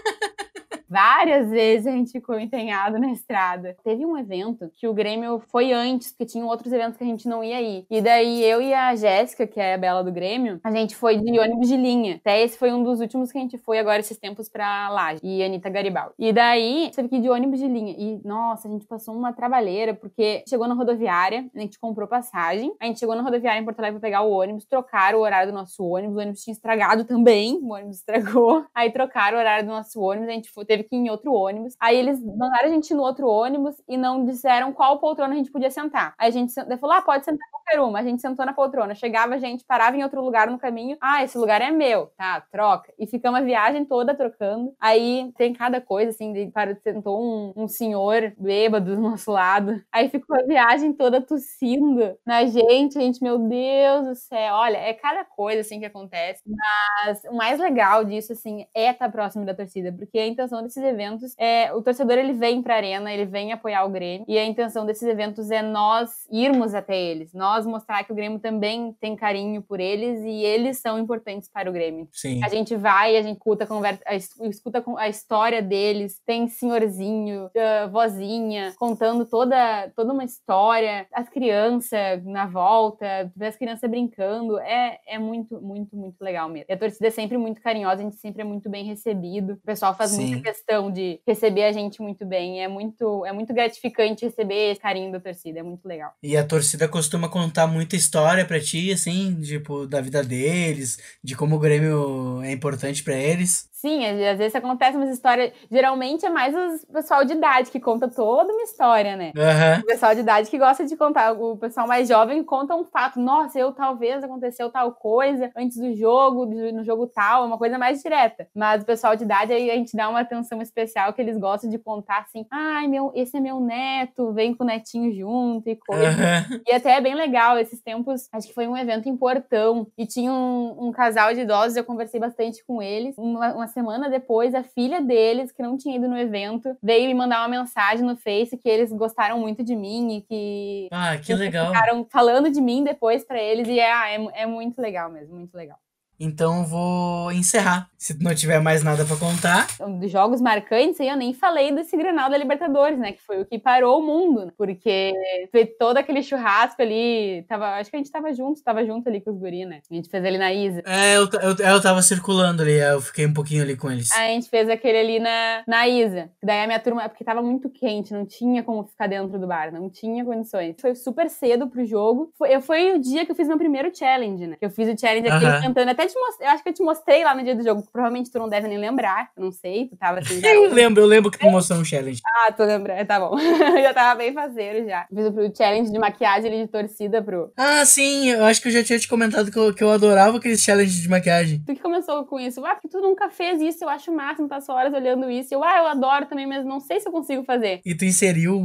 Várias vezes a gente ficou empenhado na estrada. Teve um evento que o Grêmio foi antes, porque tinham outros eventos que a gente não ia ir. E daí eu e a Jéssica, que é a Bela do Grêmio, a gente foi de ônibus de linha. Até esse foi um dos últimos que a gente foi agora esses tempos pra Laje. E Anitta Garibaldi. E daí, teve que ir de ônibus de linha. E, nossa, a gente passou uma trabalheira, porque chegou na rodoviária, a gente comprou passagem, a gente chegou na rodoviária em Porto Alegre pra pegar o ônibus, trocaram o horário do nosso ônibus, o ônibus tinha estragado também, [LAUGHS] o ônibus estragou. Aí trocaram o horário do nosso ônibus, a gente foi, teve que ir em outro ônibus. Aí eles mandaram a gente no outro ônibus e não disseram qual poltrona a gente podia sentar. Aí a gente falou, ah, pode sentar qualquer uma. A gente sentou na poltrona. Chegava a gente, parava em outro lugar no caminho. Ah, esse lugar é meu. Tá, troca. E ficamos a viagem toda trocando. Aí tem cada coisa, assim, de, para, sentou um, um senhor bêbado do nosso lado. Aí ficou a viagem toda tossindo na gente. A gente, meu Deus do céu. Olha, é cada coisa, assim, que acontece. Mas o mais legal disso, assim, é estar próximo da torcida. Porque a intenção desses eventos é... O torcedor, ele vem pra arena, ele vem apoiar o Grêmio. E a intenção desses eventos é nós irmos até eles. Nós mostrar que o Grêmio também tem carinho por eles e eles são importantes para o Grêmio. Sim. A gente vai, a gente escuta, conversa, escuta a história deles, tem senhorzinho, uh, vozinha, contando toda, toda uma história, as crianças na volta, as crianças brincando, é, é muito, muito, muito legal mesmo. E a torcida é sempre muito carinhosa, a gente sempre é muito bem recebido. O pessoal faz Sim. muita questão de receber a gente muito bem, é muito, é muito gratificante receber esse carinho da torcida, é muito legal. E a torcida costuma contar muita história para ti, assim, tipo, da vida deles, de como o Grêmio é importante para eles. Sim, às vezes acontece umas histórias. Geralmente é mais o pessoal de idade que conta toda uma história, né? Uhum. O pessoal de idade que gosta de contar. O pessoal mais jovem conta um fato. Nossa, eu talvez aconteceu tal coisa antes do jogo, no jogo tal, é uma coisa mais direta. Mas o pessoal de idade aí a gente dá uma atenção especial que eles gostam de contar assim: ai, meu, esse é meu neto, vem com o netinho junto e coisa. Uhum. E até é bem legal esses tempos. Acho que foi um evento em Portão e tinha um, um casal de idosos. Eu conversei bastante com eles. Uma, uma semana depois, a filha deles, que não tinha ido no evento, veio me mandar uma mensagem no Face que eles gostaram muito de mim e que. Ah, que legal. Ficaram falando de mim depois para eles e é, ah, é, é muito legal mesmo, muito legal. Então vou encerrar. Se não tiver mais nada para contar. Dos jogos marcantes, eu nem falei desse Grenal da Libertadores, né? Que foi o que parou o mundo. Né? Porque foi todo aquele churrasco ali. Tava, acho que a gente tava junto, tava junto ali com os guri, né? A gente fez ali na Isa. É, eu, eu, eu tava circulando ali, eu fiquei um pouquinho ali com eles. A gente fez aquele ali na, na Isa. Daí a minha turma, porque tava muito quente, não tinha como ficar dentro do bar, não tinha condições. Foi super cedo pro jogo. Foi, foi o dia que eu fiz meu primeiro challenge, né? Eu fiz o challenge aqui Aham. cantando. Até te mostrei, eu acho que eu te mostrei lá no dia do jogo. Provavelmente tu não deve nem lembrar. Não sei, tu tava assim. já- Eu lembro, eu lembro que tu mostrou um challenge. Ah, tô lembrando. Tá bom. Eu [LAUGHS] já tava bem faceiro já. Fiz o challenge de maquiagem ali de torcida pro. Ah, sim, eu acho que eu já tinha te comentado que eu, que eu adorava aqueles challenges de maquiagem. Tu que começou com isso? Ah, porque tu nunca fez isso, eu acho o máximo, passo horas olhando isso. Eu, ah, eu adoro também, mas não sei se eu consigo fazer. E tu inseriu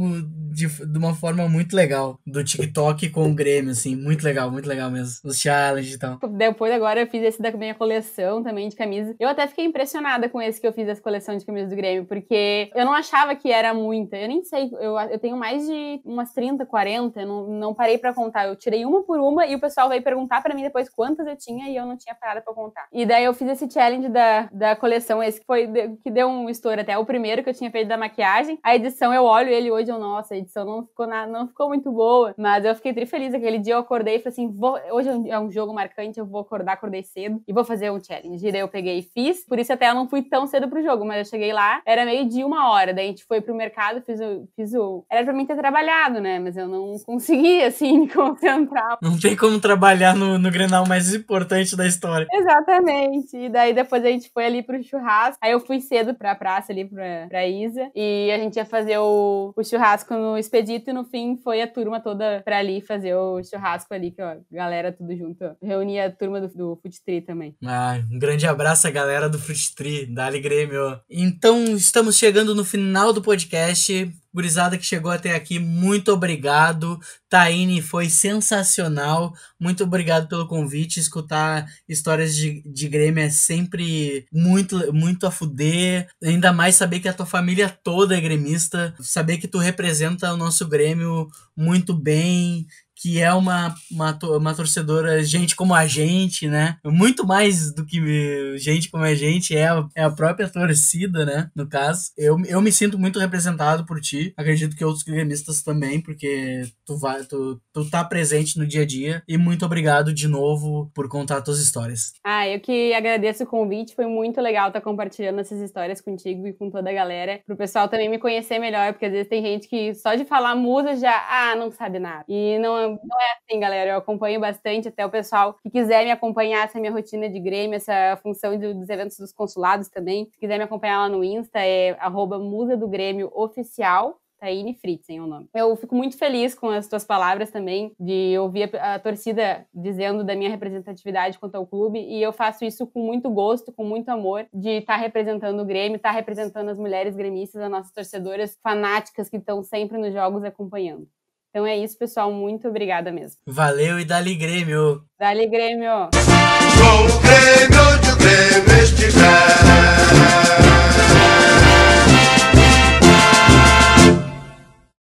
de, de uma forma muito legal. Do TikTok com o Grêmio, assim. Muito legal, muito legal mesmo. Os challenges e tal. Depois agora eu fiz esse da minha coleção também de camisas. Eu até fiquei impressionada com esse que eu fiz essa coleção de camisas do Grêmio, porque eu não achava que era muita. Eu nem sei, eu, eu tenho mais de umas 30, 40, eu não, não parei pra contar. Eu tirei uma por uma e o pessoal veio perguntar pra mim depois quantas eu tinha e eu não tinha parado pra contar. E daí eu fiz esse challenge da, da coleção, esse que foi que deu um estouro até. O primeiro que eu tinha feito da maquiagem. A edição eu olho ele hoje, eu, nossa, a edição não ficou, na, não ficou muito boa, mas eu fiquei tri feliz. Aquele dia eu acordei e falei assim: vou, hoje é um, é um jogo marcante, eu vou acordar, acordei cedo e vou fazer um challenge. E daí eu peguei e fiz, por isso até eu não fui tão cedo pro jogo, mas eu cheguei lá, era meio dia, uma hora. Daí a gente foi pro mercado, fiz o. Fiz o... Era pra mim ter trabalhado, né? Mas eu não consegui, [LAUGHS] assim, me concentrar. Não tem como trabalhar no, no Grenal mais importante da história. Exatamente. E daí depois a gente foi ali pro churrasco. Aí eu fui cedo pra praça ali pra, pra Isa. E a gente ia fazer o, o churrasco no Expedito e no fim foi a turma toda pra ali fazer o churrasco ali, que ó, a galera tudo junto. Reunia a turma do, do Food Também. Ah, um grande abraço à galera do Fruit Tree, Dali Grêmio. Então, estamos chegando no final do podcast. Gurizada que chegou até aqui, muito obrigado. Taine foi sensacional. Muito obrigado pelo convite. Escutar histórias de, de Grêmio é sempre muito, muito a fuder. Ainda mais saber que a tua família toda é gremista. Saber que tu representa o nosso Grêmio muito bem que é uma, uma, uma torcedora, gente como a gente, né? Muito mais do que gente como a gente, é a, é a própria torcida, né? No caso. Eu, eu me sinto muito representado por ti. Acredito que outros gremistas também, porque tu, vai, tu, tu tá presente no dia a dia. E muito obrigado de novo por contar tuas histórias. Ah, eu que agradeço o convite. Foi muito legal estar compartilhando essas histórias contigo e com toda a galera. Pro pessoal também me conhecer melhor, porque às vezes tem gente que só de falar musa já, ah, não sabe nada. E não, não é assim, galera. Eu acompanho bastante até o pessoal que quiser me acompanhar essa minha rotina de Grêmio, essa função dos eventos dos consulados também. Se quiser me acompanhar lá no Insta, é arroba Musa do Grêmio Oficial. Taine Fritzen é o nome. Eu fico muito feliz com as tuas palavras também, de ouvir a, a, torcida dizendo da minha representatividade quanto ao clube, e eu faço isso com muito gosto, com muito amor, de estar tá representando o Grêmio, estar tá representando as mulheres gremistas, as nossas torcedoras fanáticas que estão sempre nos jogos acompanhando. Então é isso, pessoal. Muito obrigada mesmo. Valeu e dali Grêmio! Dali Grêmio! Com o Grêmio de Grêmio estiver.